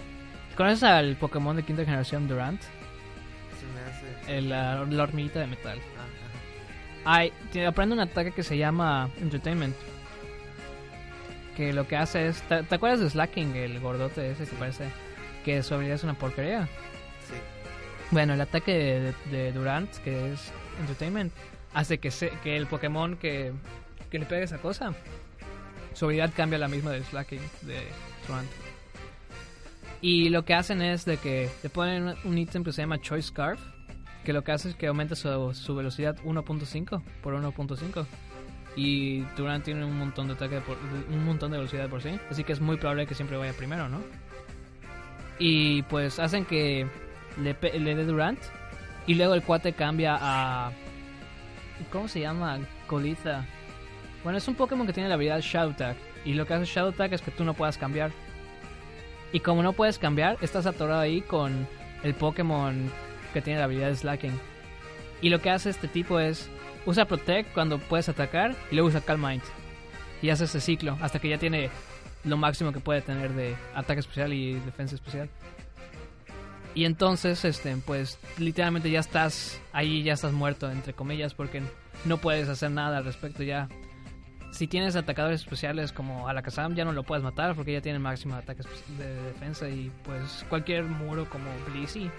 ¿Conoces al Pokémon de quinta generación Durant? Se me hace. El, la, la hormiguita de metal. Ah, Hay, tiene- aprende un ataque que se llama Entertainment. Que lo que hace es. ¿Te, te acuerdas de Slacking, el gordote ese que parece que su habilidad es una porquería? Sí. Bueno, el ataque de, de Durant, que es Entertainment, hace que, se, que el Pokémon que, que le pegue esa cosa, su habilidad cambia la misma del Slacking de Durant. Y lo que hacen es de que le ponen un- un ítem que se llama Choice Scarf, que lo que hace es que aumenta su, su velocidad 1.5 por 1.5. Y Durant tiene un montón de ataque por, un montón de velocidad por sí, así que es muy probable que siempre vaya primero, ¿no? Y pues hacen que le, le dé Durant y luego el cuate cambia a ¿cómo se llama? Colita. Bueno, es un Pokémon que tiene la habilidad Shadow Tag y lo que hace Shadow Tag es que tú no puedas cambiar. Y como no puedes cambiar, estás atorado ahí con el Pokémon que tiene la habilidad Slacking. Y lo que hace este tipo es usa Protect cuando puedes atacar y luego usa Calm Mind. Y hace ese ciclo hasta que ya tiene lo máximo que puede tener de ataque especial y defensa especial. Y entonces, este, pues literalmente ya estás ahí, ya estás muerto, entre comillas, porque no puedes hacer nada al respecto ya. Si tienes atacadores especiales como Alakazam, ya no lo puedes matar porque ya tiene máximo ataque de defensa y pues cualquier muro como Blissey,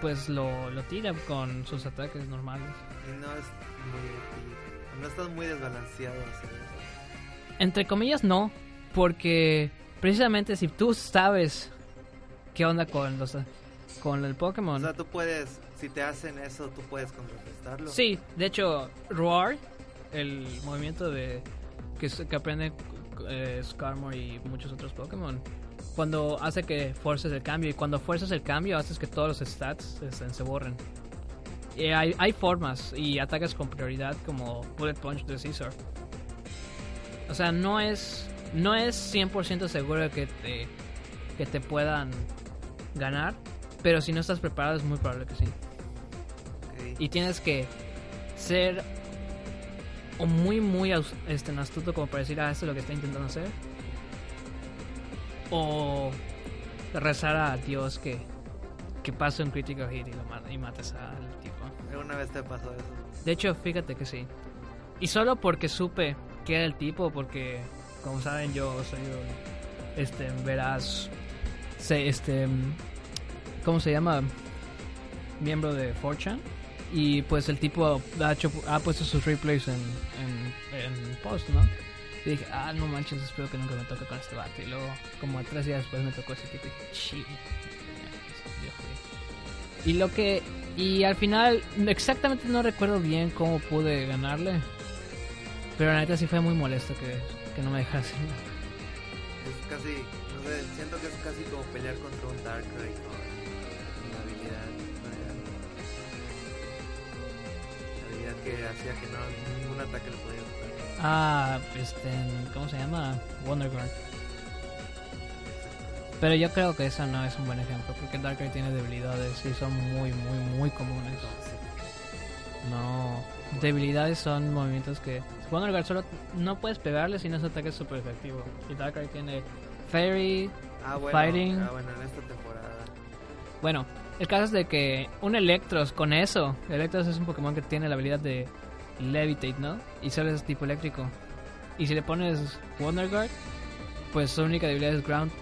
pues lo, lo tira con sus ataques normales. Y no es muy útil. No está muy desbalanceado hacer eso. Entre comillas no, porque precisamente si tú sabes qué onda con los con el O Pokémon. sea, tú puedes, si te hacen eso, tú puedes contrarrestarlo. Sí, de hecho, Roar, el movimiento de que, que aprende eh, Skarmory y muchos otros Pokémon, cuando hace que fuerces el cambio y cuando fuerzas el cambio haces que todos los stats se borren. Y hay, hay formas y ataques con prioridad como Bullet Punch de Caesar. O sea, no es no es 100% seguro que te que te puedan ganar, pero si no estás preparado es muy probable que sí. Y tienes que ser o muy, muy este, astuto como para decir, ah, esto es lo que está intentando hacer. O rezar a Dios que, que pase un critical hit y, lo ma- y mates al tipo. ¿Alguna vez te pasó eso? De hecho, fíjate que sí. Y solo porque supe que era el tipo, porque, como saben, yo soy un, este, veraz, se, este, ¿cómo se llama? Miembro de Fortune. Y pues el tipo ha, hecho, ha puesto sus replays en, en, post, ¿no? Y dije, ah, no manches, espero que nunca me toque con este vato. Y luego, como tres días después me tocó ese tipo y dije, "Shit". Y lo que. Y al final, exactamente no recuerdo bien cómo pude ganarle. Pero la neta sí fue muy molesto que, que no me dejara hacer nada. Es casi, no sé, siento que es casi como pelear contra un Darkrai con una habilidad. La habilidad que hacía que no, ningún ataque lo podía matar. Ah, este. ¿Cómo se llama? Wonder Guard. Pero yo creo que eso no es un buen ejemplo. Porque Darkrai tiene debilidades y son muy, muy, muy comunes. No. Debilidades son movimientos que. Wonder Guard solo no puedes pegarle si no es ataque súper efectivo. Y Darkrai tiene Fairy, Ah, bueno, Fighting. ah, bueno, en esta temporada. Bueno, el caso es de que un Electros con eso, Electros es un Pokémon que tiene la habilidad de Levitate, ¿no? Y solo es tipo eléctrico. Y si le pones Wonder Guard, pues su única debilidad es Ground.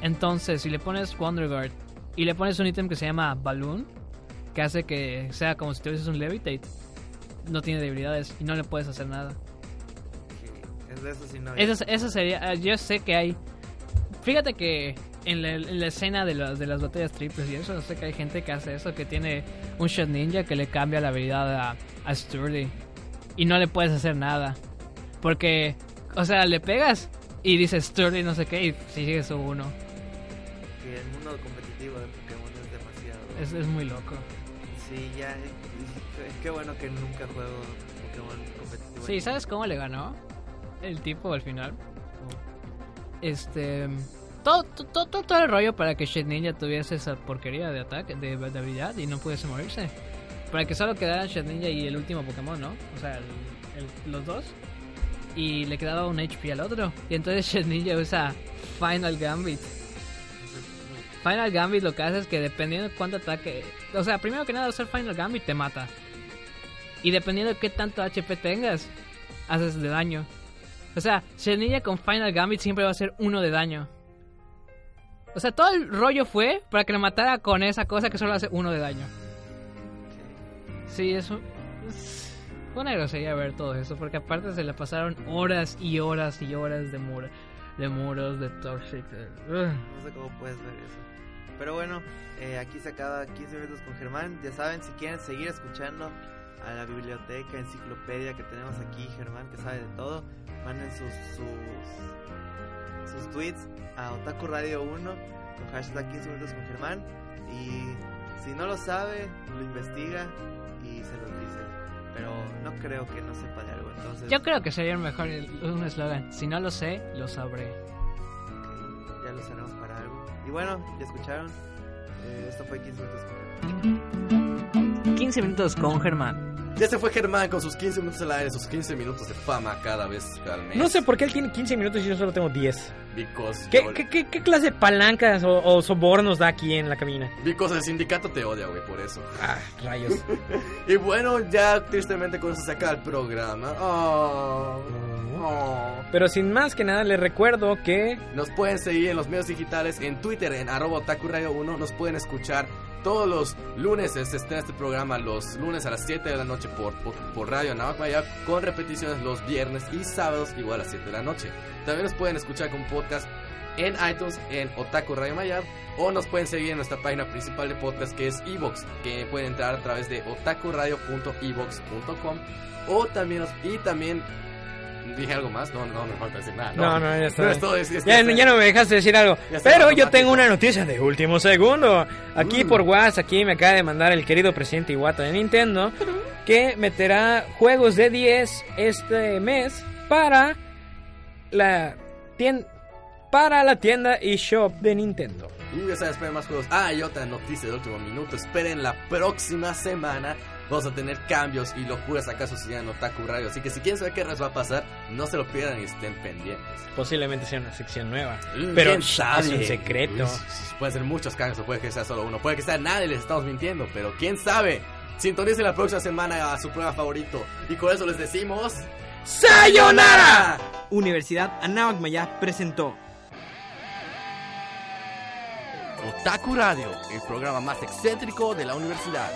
Entonces, si le pones Wonder Guard y le pones un ítem que se llama Balloon, que hace que sea como si tuvieses un Levitate, no tiene debilidades y no le puedes hacer nada. Es de eso sí no. Eso, eso sería. ah, Yo sé que hay. Fíjate que en la, en la escena de, las de las batallas triples y eso, sé que hay gente que hace eso, que tiene un Shot Ninja que le cambia la habilidad a, a Sturdy. Y no le puedes hacer nada. Porque, o sea, le pegas y dice Sturdy no sé qué y sigue su uno. Que el mundo competitivo de Pokémon es demasiado. Es, es muy loco. Sí, ya. Qué bueno que nunca juego Pokémon competitivo. Sí, ¿sabes cómo le ganó? El tipo al final. Este. Todo, todo, todo, todo el rollo para que Shed Ninja tuviese esa porquería de ataque, de, de habilidad y no pudiese morirse. Para que solo quedara Shed Ninja y el último Pokémon, ¿no? O sea, el- el- los dos. Y le quedaba un HP al otro. Y entonces Shed Ninja usa Final Gambit. Final Gambit lo que hace es que dependiendo de cuánto ataque... O sea, primero que nada, usar Final Gambit te mata. Y dependiendo de qué tanto HP tengas, haces de daño. O sea, Shedinja con Final Gambit siempre va a ser uno de daño. O sea, todo el rollo fue para que le matara con esa cosa que solo hace uno de daño. Sí, eso... es- Fue una grosería ver todo eso, porque aparte se le pasaron horas y horas y horas de, muro, de muros, de Toxic. No sé cómo puedes ver eso. Pero bueno, eh, aquí se acaba 15 minutos con Germán. Ya saben, si quieren seguir escuchando a la biblioteca, enciclopedia que tenemos aquí, Germán, que sabe de todo, manden sus, sus, sus tweets a Otaku Radio 1 con hashtag 15 minutos con Germán. Y si no lo sabe, lo investiga y se los dice. Pero no creo que no sepa de algo. Entonces, Yo creo que sería mejor un eslogan. Si no lo sé, lo sabré. ok, ya lo haremos. Y bueno, ya escucharon. Eh, esto fue 15 minutos con Germán. 15 minutos con Germán. Ya se fue Germán con sus 15 minutos al aire, sus 15 minutos de fama cada vez al mes. No sé por qué él tiene 15 minutos y yo solo tengo 10. Because, ¿Qué, yo- qué, qué- qué clase de palancas o, o sobornos da aquí en la cabina? because el sindicato te odia, güey, por eso. Ah, rayos. Y bueno, ya tristemente con eso se acaba el programa. Oh, oh. Pero sin más que nada, les recuerdo que Nos pueden seguir en los medios digitales, en Twitter, en arroba Otaku Radio 1. Nos pueden escuchar todos los lunes. Se estrena este programa los lunes a las 7 de la noche por, por, por Radio con repeticiones los viernes y sábados igual a las 7 de la noche. También nos pueden escuchar con podcast en iTunes, en Otaku Radio Maya, o nos pueden seguir en nuestra página principal de podcast que es Evox, que pueden entrar a través de otakuradio.evox.com o también y también dije algo más, no, no, no me falta decir nada. No, no, ya está. No, es todo, es- es- ya, no me dejaste decir algo. Pero yo tengo una noticia de último segundo. Aquí Mm. por WhatsApp, aquí me acaba de mandar el querido presidente Iwata de Nintendo que meterá juegos de 10 este mes para la tienda para la tienda eShop de Nintendo. Y ya sabes, esperen más juegos. Ah, y otra noticia de último minuto. Esperen la próxima semana. Vamos a tener cambios y locuras acaso si en Otaku Radio. Así que si quieren saber qué les va a pasar, no se lo pierdan y estén pendientes. Posiblemente sea una sección nueva, Mm, pero ¿quién es sabe? un secreto. Uy, pueden ser muchos cambios o puede que sea solo uno. Puede que sea nadie, les estamos mintiendo. Pero quién sabe. Sintonicen la próxima semana a su prueba favorito. Y con eso les decimos... ¡Sayonara! Universidad Anáhuac Maya presentó Otaku Radio, el programa más excéntrico de la universidad.